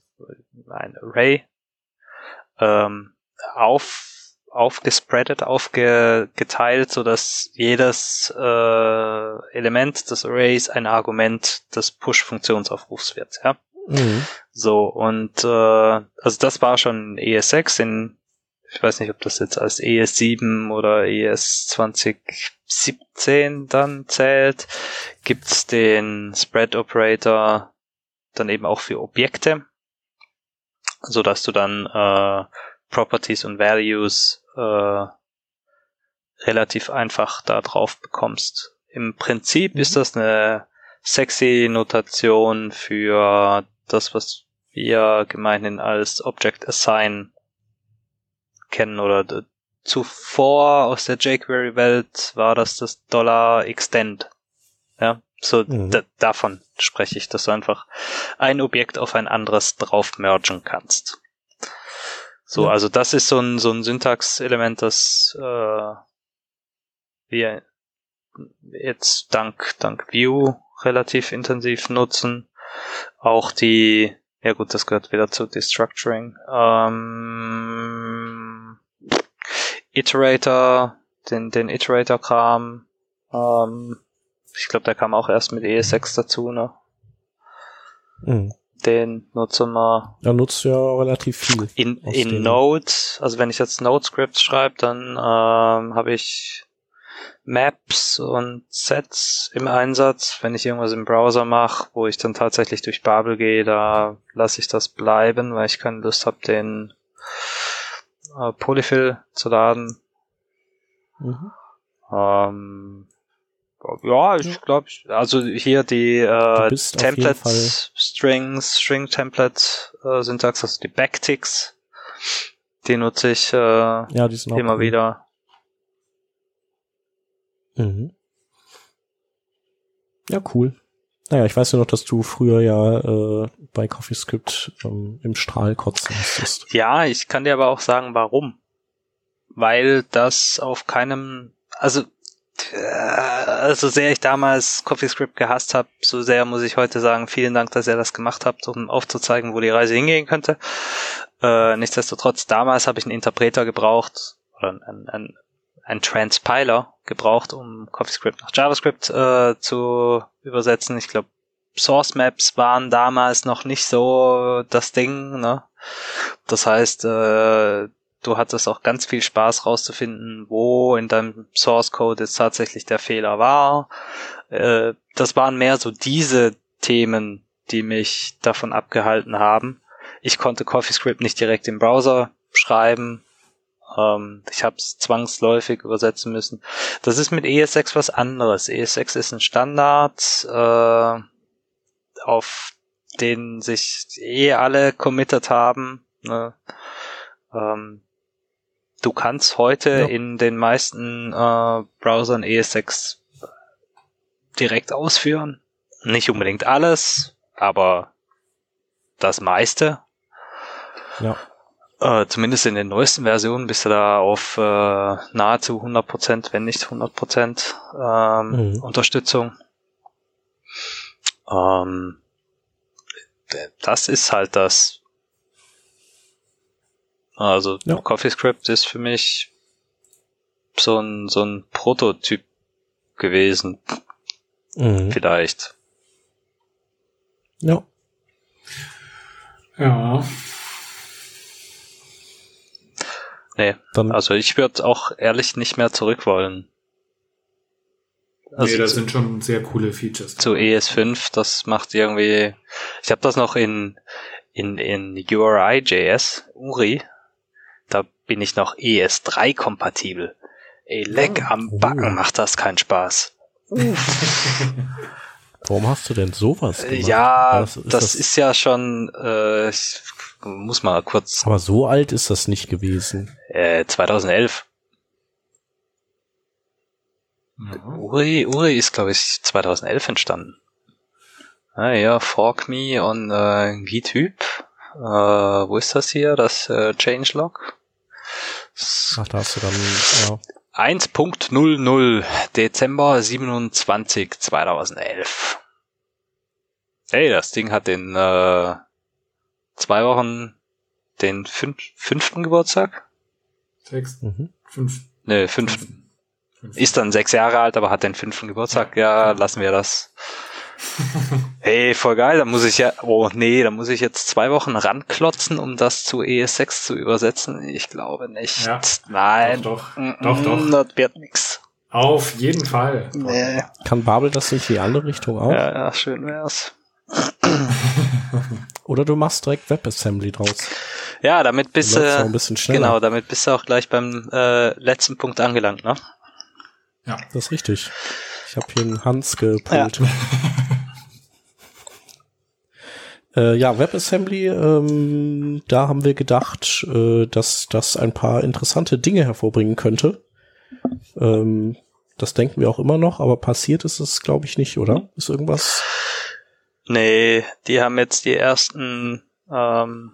ein Array, ähm, auf aufgespreadet, aufgeteilt, so dass jedes äh, Element des Arrays ein Argument des Push-Funktionsaufrufs wird. Ja? Mhm. So, und äh, also das war schon ES6 in, ich weiß nicht, ob das jetzt als ES7 oder ES 2017 dann zählt, gibt's den Spread Operator dann eben auch für Objekte, so dass du dann äh, Properties und Values äh, relativ einfach da drauf bekommst. Im Prinzip mhm. ist das eine sexy Notation für das, was wir gemeinhin als Object Assign kennen oder zuvor aus der jQuery-Welt war das das Dollar Extend. Ja, So mhm. davon spreche ich, dass du einfach ein Objekt auf ein anderes drauf mergen kannst. So, ja. also das ist so ein, so ein Syntax-Element, das äh, wir jetzt dank, dank Vue relativ intensiv nutzen. Auch die, ja gut, das gehört wieder zu Destructuring. Ähm, Iterator, den, den Iterator-Kram. Ähm, ich glaube, der kam auch erst mit ES6 dazu, ne? Mhm. Den nutzen wir. Er nutzt ja relativ viel. In, in Node, also wenn ich jetzt Node-Scripts schreibe, dann ähm, habe ich Maps und Sets im Einsatz. Wenn ich irgendwas im Browser mache, wo ich dann tatsächlich durch Babel gehe, da lasse ich das bleiben, weil ich keine Lust habe, den äh, Polyfill zu laden. Mhm. Ähm, ja, ich glaube, also hier die äh, Template Strings, String Template äh, Syntax, also die Backticks, die nutze ich äh, ja, die immer cool. wieder. Mhm. Ja, cool. Naja, ich weiß ja noch, dass du früher ja äh, bei CoffeeScript ähm, im Strahl kotzen musstest. Ja, ich kann dir aber auch sagen, warum. Weil das auf keinem, also so sehr ich damals CoffeeScript gehasst habe, so sehr muss ich heute sagen, vielen Dank, dass ihr das gemacht habt, um aufzuzeigen, wo die Reise hingehen könnte. Äh, nichtsdestotrotz, damals habe ich einen Interpreter gebraucht, oder einen, einen, einen Transpiler gebraucht, um CoffeeScript nach JavaScript äh, zu übersetzen. Ich glaube, Source Maps waren damals noch nicht so das Ding. Ne? Das heißt, äh, du hattest auch ganz viel Spaß rauszufinden, wo in deinem Source Code jetzt tatsächlich der Fehler war. Äh, das waren mehr so diese Themen, die mich davon abgehalten haben. Ich konnte CoffeeScript nicht direkt im Browser schreiben. Ähm, ich habe es zwangsläufig übersetzen müssen. Das ist mit ES6 was anderes. ES6 ist ein Standard, äh, auf den sich eh alle committed haben. Ne? Ähm, du kannst heute ja. in den meisten äh, Browsern ES6 direkt ausführen. Nicht unbedingt alles, aber das meiste. Ja. Äh, zumindest in den neuesten Versionen bist du da auf äh, nahezu 100%, wenn nicht 100% ähm, mhm. Unterstützung. Ähm, das ist halt das also ja. CoffeeScript ist für mich so ein, so ein Prototyp gewesen. Mhm. Vielleicht. Ja. Ja. Nee, Dann also ich würde auch ehrlich nicht mehr zurück wollen. Also nee, das sind schon sehr coole Features. Zu ES5, das macht irgendwie. Ich habe das noch in in in URI.js, Uri, da bin ich noch ES3 kompatibel. Ey, leck oh. am Backen macht das keinen Spaß. <laughs> Warum hast du denn sowas gemacht? Ja, das, ist, das, das ist ja schon, äh, ich muss mal kurz. Aber so alt ist das nicht gewesen. Äh, 2011. Mhm. Uri, Uri ist, glaube ich, 2011 entstanden. Ah ja, Fork Me on äh, GitHub. Äh, wo ist das hier? Das äh, Changelog? Ach, da hast du dann, ja. 1.00 Dezember 27 2011. Ey, das Ding hat den äh, zwei Wochen den fünf, fünften Geburtstag? Sechsten. Mhm. Fünf. Ne, fünften. fünften. Ist dann sechs Jahre alt, aber hat den fünften Geburtstag. Ja, ja lassen wir das. <laughs> Hey, voll geil, da muss ich ja, oh nee, da muss ich jetzt zwei Wochen ranklotzen, um das zu ES6 zu übersetzen. Ich glaube nicht. Ja, Nein. Doch, doch, doch, doch. Das wird nix. Auf jeden Fall. Nee. Kann Babel das nicht in die andere Richtung auch? Ja, ja, schön wär's. <laughs> Oder du machst direkt WebAssembly draus. Ja, damit bist du, ein bisschen schneller. genau, damit bist du auch gleich beim äh, letzten Punkt angelangt, ne? Ja. Das ist richtig. Ich habe hier einen Hans gepult. Ja. <laughs> Äh, ja, WebAssembly, ähm, da haben wir gedacht, äh, dass das ein paar interessante Dinge hervorbringen könnte. Ähm, Das denken wir auch immer noch, aber passiert ist es, glaube ich, nicht, oder? Ist irgendwas? Nee, die haben jetzt die ersten ähm,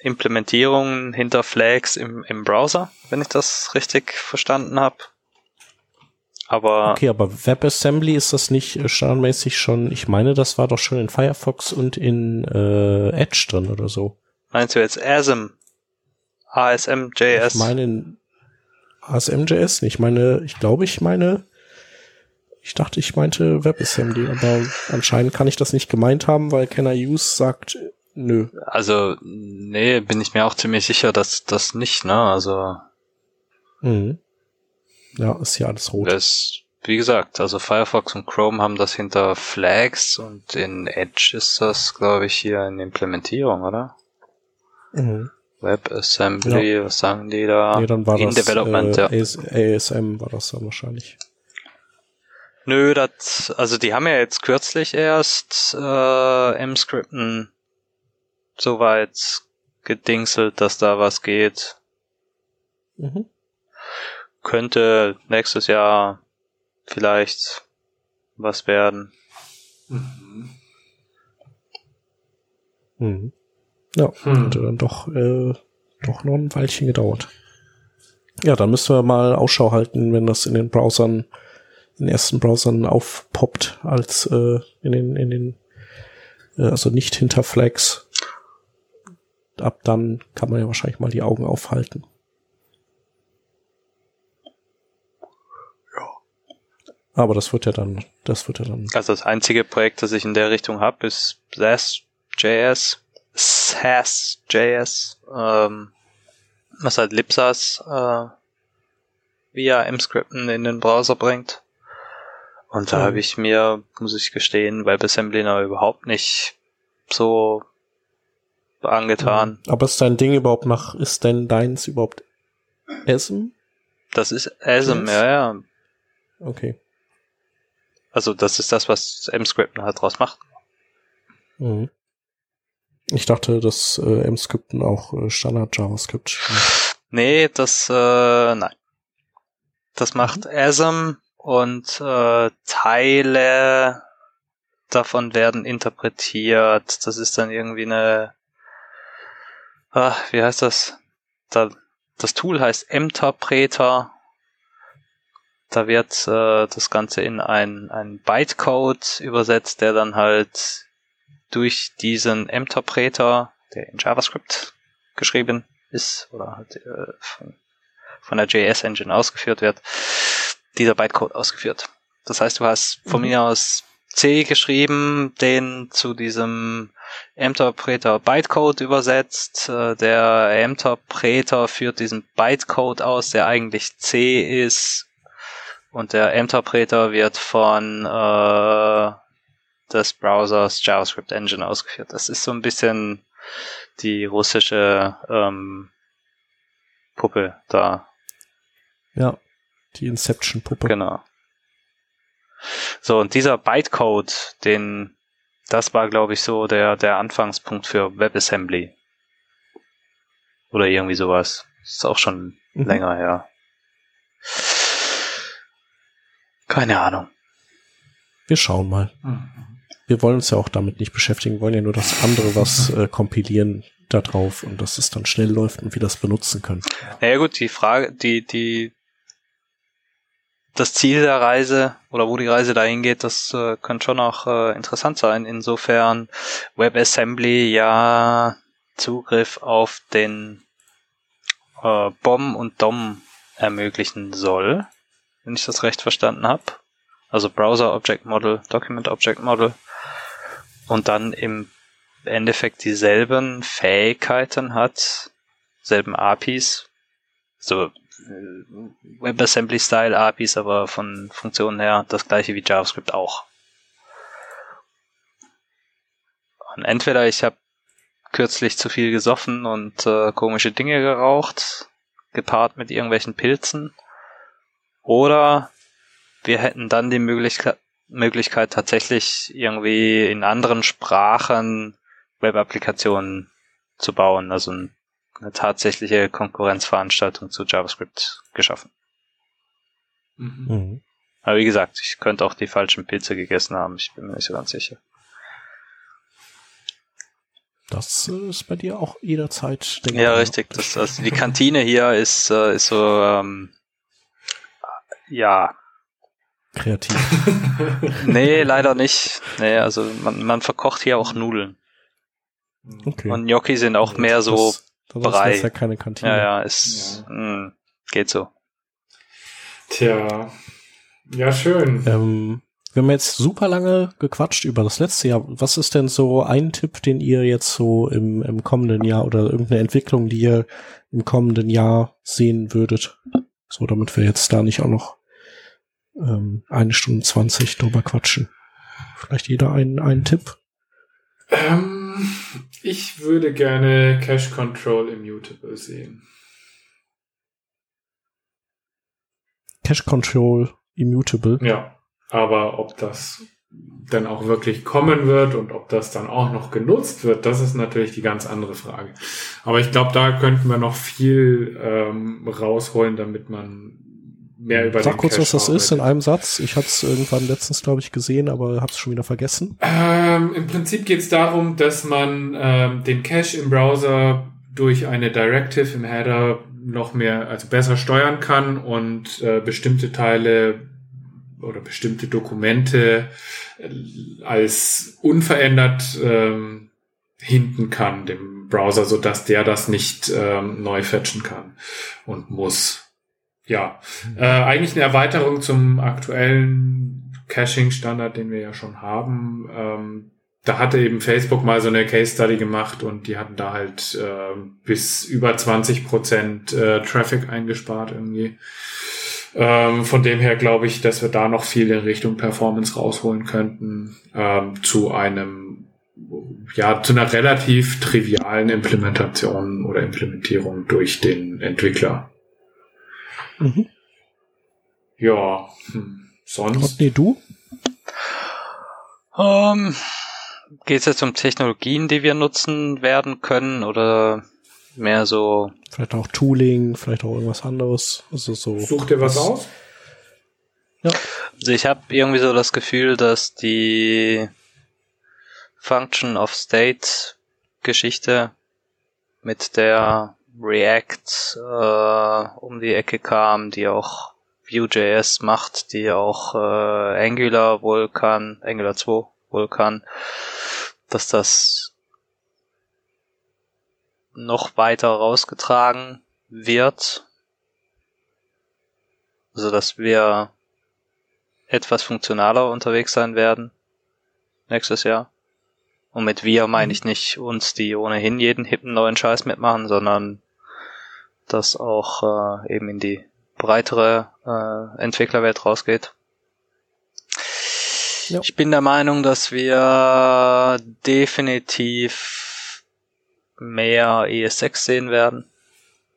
Implementierungen hinter Flags im, im Browser, wenn ich das richtig verstanden habe. Aber okay, aber WebAssembly ist das nicht äh, standardmäßig schon, ich meine, das war doch schon in Firefox und in äh, Edge drin oder so. Meinst du jetzt ASM? ASM.js? Ich meine in ASM.js, ich meine, ich glaube, ich meine, ich dachte, ich meinte WebAssembly, aber anscheinend kann ich das nicht gemeint haben, weil Can I Use sagt, nö. Also, nee, bin ich mir auch ziemlich sicher, dass das nicht, ne? Also. Mhm. Ja, ist ja alles rot. Das, wie gesagt, also Firefox und Chrome haben das hinter Flags und in Edge ist das, glaube ich, hier in Implementierung, oder? Mhm. WebAssembly, ja. was sagen die da? Nee, dann war in das, Development, äh, ja. ASM war das dann wahrscheinlich. Nö, das, also die haben ja jetzt kürzlich erst äh, M-Scripten soweit gedingselt, dass da was geht. Mhm könnte nächstes Jahr vielleicht was werden. Mhm. Mhm. Ja, hm. hatte dann doch, äh, doch noch ein Weilchen gedauert. Ja, dann müssen wir mal Ausschau halten, wenn das in den Browsern, in den ersten Browsern aufpoppt, als äh, in den, in den, äh, also nicht hinter Flags. Ab dann kann man ja wahrscheinlich mal die Augen aufhalten. Aber das wird ja dann, das wird ja dann. Also das einzige Projekt, das ich in der Richtung habe, ist SAS.js, SAS.js, ähm, was halt Libsas äh, via M-Scripten in den Browser bringt. Und da mhm. habe ich mir, muss ich gestehen, WebAssembly noch überhaupt nicht so angetan. Aber ist dein Ding überhaupt nach, ist denn deins überhaupt ASM? Das ist ASM, ja, ja. Okay. Also das ist das, was M-Scripten halt draus macht. Mhm. Ich dachte, dass äh, M-Scripten auch äh, Standard JavaScript. Nee, das äh, nein. Das macht mhm. ASM und äh, Teile davon werden interpretiert. Das ist dann irgendwie eine ah, wie heißt das? Da, das Tool heißt Mterpreter da wird äh, das Ganze in ein, ein Bytecode übersetzt, der dann halt durch diesen Interpreter, der in JavaScript geschrieben ist oder halt äh, von, von der JS-Engine ausgeführt wird, dieser Bytecode ausgeführt. Das heißt, du hast von mhm. mir aus C geschrieben, den zu diesem Interpreter Bytecode übersetzt. Äh, der Interpreter führt diesen Bytecode aus, der eigentlich C ist, und der Interpreter wird von äh, des Browsers JavaScript Engine ausgeführt. Das ist so ein bisschen die russische ähm, Puppe da. Ja, die Inception-Puppe. Genau. So, und dieser Bytecode, den, das war, glaube ich, so der, der Anfangspunkt für WebAssembly. Oder irgendwie sowas. Das ist auch schon mhm. länger her. Keine Ahnung. Wir schauen mal. Wir wollen uns ja auch damit nicht beschäftigen, wollen ja nur das andere was äh, kompilieren da drauf und dass es dann schnell läuft und wir das benutzen können. Naja gut, die Frage, die, die, das Ziel der Reise oder wo die Reise dahin geht, das äh, könnte schon auch äh, interessant sein. Insofern WebAssembly ja Zugriff auf den äh, BOM und DOM ermöglichen soll wenn ich das recht verstanden habe. Also Browser Object Model, Document Object Model. Und dann im Endeffekt dieselben Fähigkeiten hat, selben APIs, so äh, WebAssembly Style APIs, aber von Funktionen her das gleiche wie JavaScript auch. Und entweder ich habe kürzlich zu viel gesoffen und äh, komische Dinge geraucht, gepaart mit irgendwelchen Pilzen, oder wir hätten dann die Möglichkeit, Möglichkeit tatsächlich irgendwie in anderen Sprachen Web-Applikationen zu bauen, also eine tatsächliche Konkurrenzveranstaltung zu JavaScript geschaffen. Mhm. Mhm. Aber wie gesagt, ich könnte auch die falschen Pilze gegessen haben. Ich bin mir nicht so ganz sicher. Das äh, ist bei dir auch jederzeit. Denke ja, richtig. Das, also die Kantine hier ist, äh, ist so, ähm, ja. Kreativ. <laughs> nee, leider nicht. Nee, also man, man verkocht hier auch Nudeln. Okay. Und Gnocchi sind auch mehr das, so das, Brei. ist ja keine Kantine. Ja, ja, ist, ja. Mh, hm, geht so. Tja, ja, schön. Ähm, wir haben jetzt super lange gequatscht über das letzte Jahr. Was ist denn so ein Tipp, den ihr jetzt so im, im kommenden Jahr oder irgendeine Entwicklung, die ihr im kommenden Jahr sehen würdet? So, damit wir jetzt da nicht auch noch ähm, eine Stunde zwanzig drüber quatschen. Vielleicht jeder einen, einen Tipp? Ähm, ich würde gerne Cache Control Immutable sehen. Cache Control Immutable? Ja. Aber ob das dann auch wirklich kommen wird und ob das dann auch noch genutzt wird, das ist natürlich die ganz andere Frage. Aber ich glaube, da könnten wir noch viel ähm, rausholen, damit man mehr über Sag kurz, Cache was das ist in einem Satz. Ich hatte es irgendwann letztens, glaube ich, gesehen, aber habe es schon wieder vergessen. Ähm, Im Prinzip geht es darum, dass man ähm, den Cache im Browser durch eine Directive im Header noch mehr, also besser steuern kann und äh, bestimmte Teile oder bestimmte Dokumente äh, als unverändert ähm, hinten kann dem Browser, so dass der das nicht ähm, neu fetchen kann und muss. Ja, äh, eigentlich eine Erweiterung zum aktuellen Caching-Standard, den wir ja schon haben. Ähm, da hatte eben Facebook mal so eine Case Study gemacht und die hatten da halt äh, bis über 20 Prozent äh, Traffic eingespart irgendwie. Ähm, von dem her glaube ich, dass wir da noch viel in Richtung Performance rausholen könnten ähm, zu einem ja zu einer relativ trivialen Implementation oder Implementierung durch den Entwickler. Mhm. Ja, hm. sonst. Nee, du? Ähm, Geht es jetzt um Technologien, die wir nutzen werden können oder mehr so. Vielleicht auch Tooling, vielleicht auch irgendwas anderes. Also so. Such dir was aus? Ja. Also ich habe irgendwie so das Gefühl, dass die Function of State Geschichte mit der React äh, um die Ecke kam, die auch Vue.js macht, die auch äh, Angular wohl kann, Angular 2 wohl kann, dass das noch weiter rausgetragen wird. Also dass wir etwas funktionaler unterwegs sein werden nächstes Jahr. Und mit wir meine ich nicht uns, die ohnehin jeden hippen neuen Scheiß mitmachen, sondern das auch äh, eben in die breitere äh, Entwicklerwelt rausgeht. Ja. Ich bin der Meinung, dass wir definitiv mehr ES6 sehen werden.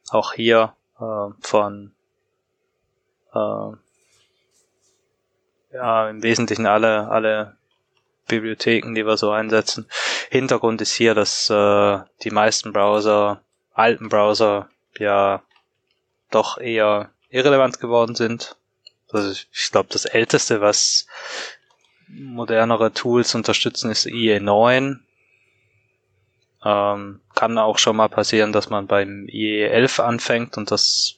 Auch hier äh, von äh, ja im Wesentlichen alle alle Bibliotheken, die wir so einsetzen. Hintergrund ist hier, dass äh, die meisten Browser, alten Browser, ja doch eher irrelevant geworden sind. Also ich, glaube, das älteste, was modernere Tools unterstützen, ist IE9. Ähm, kann auch schon mal passieren, dass man beim IE11 anfängt und das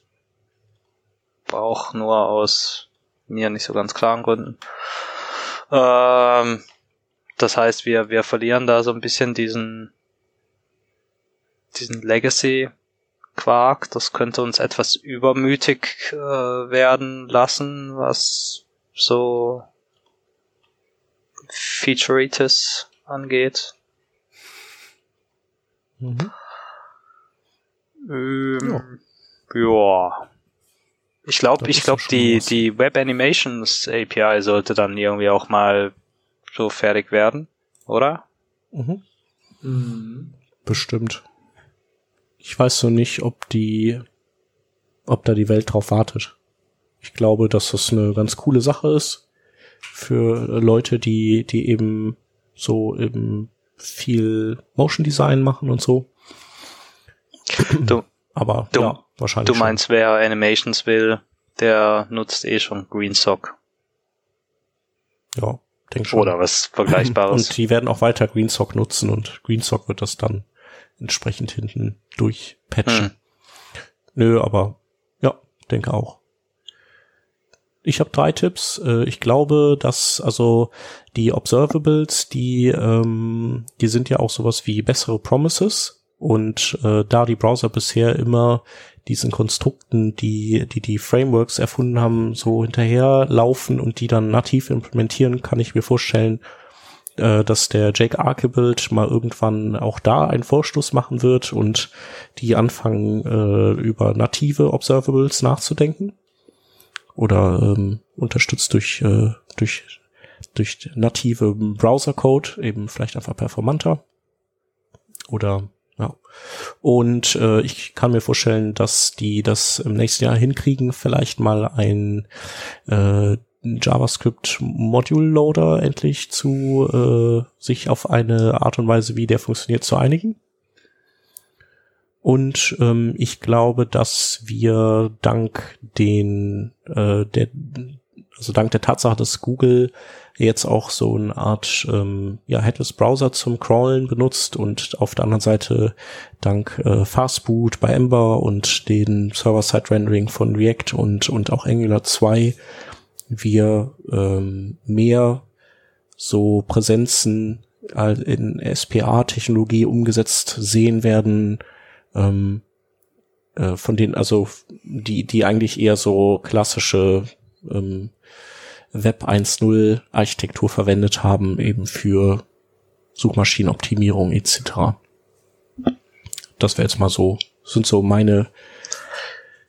auch nur aus mir nicht so ganz klaren Gründen. Ähm, das heißt, wir, wir verlieren da so ein bisschen diesen, diesen Legacy Quark. Das könnte uns etwas übermütig äh, werden lassen, was so Featureitis angeht. Mhm. Ähm, ja. ja. Ich glaube, ich glaube, die, die Web Animations API sollte dann irgendwie auch mal so fertig werden, oder? Mhm. Mhm. Bestimmt. Ich weiß so nicht, ob die, ob da die Welt drauf wartet. Ich glaube, dass das eine ganz coole Sache ist für Leute, die, die eben so eben viel Motion Design machen und so. Du, <clears throat> Aber du, ja, wahrscheinlich. Du meinst, schon. wer Animations will, der nutzt eh schon GreenSock. Ja, denke schon. Oder was Vergleichbares. Und die werden auch weiter GreenSock nutzen und GreenSock wird das dann entsprechend hinten durchpatchen. Hm. Nö, aber ja, denke auch. Ich habe drei Tipps. Äh, Ich glaube, dass also die Observables, die ähm, die sind ja auch sowas wie bessere Promises und äh, da die Browser bisher immer diesen Konstrukten, die die die Frameworks erfunden haben, so hinterherlaufen und die dann nativ implementieren, kann ich mir vorstellen, äh, dass der Jake Archibald mal irgendwann auch da einen Vorstoß machen wird und die anfangen äh, über native Observables nachzudenken oder ähm, unterstützt durch äh, durch durch native Browser-Code eben vielleicht einfach performanter oder ja. Und äh, ich kann mir vorstellen, dass die das im nächsten Jahr hinkriegen, vielleicht mal ein äh, JavaScript Module Loader endlich zu äh, sich auf eine Art und Weise, wie der funktioniert, zu einigen. Und ähm, ich glaube, dass wir dank den äh, der also dank der Tatsache, dass Google jetzt auch so eine Art ähm, ja, Headless Browser zum Crawlen benutzt und auf der anderen Seite dank äh, Fastboot bei Ember und den Server-Side-Rendering von React und, und auch Angular 2 wir ähm, mehr so Präsenzen in SPA-Technologie umgesetzt sehen werden, ähm, äh, von denen also die die eigentlich eher so klassische ähm, Web 1.0 Architektur verwendet haben, eben für Suchmaschinenoptimierung etc. Das wäre jetzt mal so, sind so meine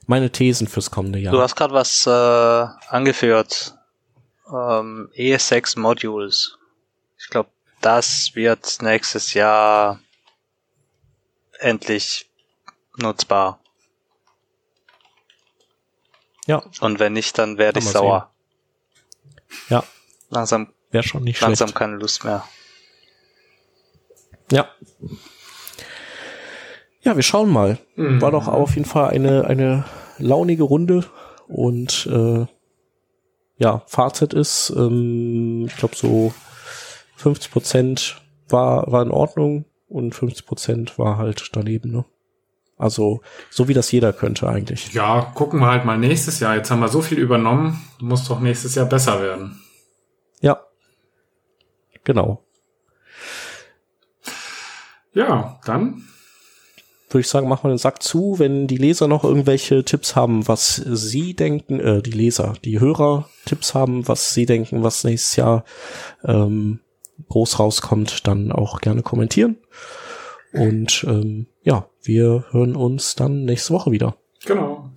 meine Thesen fürs kommende Jahr. Du hast gerade was äh, angeführt. Ähm, ES6 Modules. Ich glaube, das wird nächstes Jahr endlich nutzbar. Ja. Und wenn nicht, dann werde ich sauer. Ja, Langsam, wäre schon nicht langsam schlecht. keine Lust mehr. Ja. Ja, wir schauen mal. Mhm. War doch auf jeden Fall eine, eine launige Runde und äh, ja, Fazit ist, ähm, ich glaube so 50 Prozent war, war in Ordnung und 50 Prozent war halt daneben, ne? Also, so wie das jeder könnte eigentlich. Ja, gucken wir halt mal nächstes Jahr. Jetzt haben wir so viel übernommen, muss doch nächstes Jahr besser werden. Ja. Genau. Ja, dann würde ich sagen, machen wir den Sack zu. Wenn die Leser noch irgendwelche Tipps haben, was sie denken, äh, die Leser, die Hörer Tipps haben, was sie denken, was nächstes Jahr ähm, groß rauskommt, dann auch gerne kommentieren. Und ähm, ja, wir hören uns dann nächste Woche wieder. genau.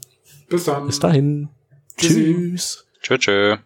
Bis dann. Bis dahin. Tschüssi. Tschüss. Tschö, tschö.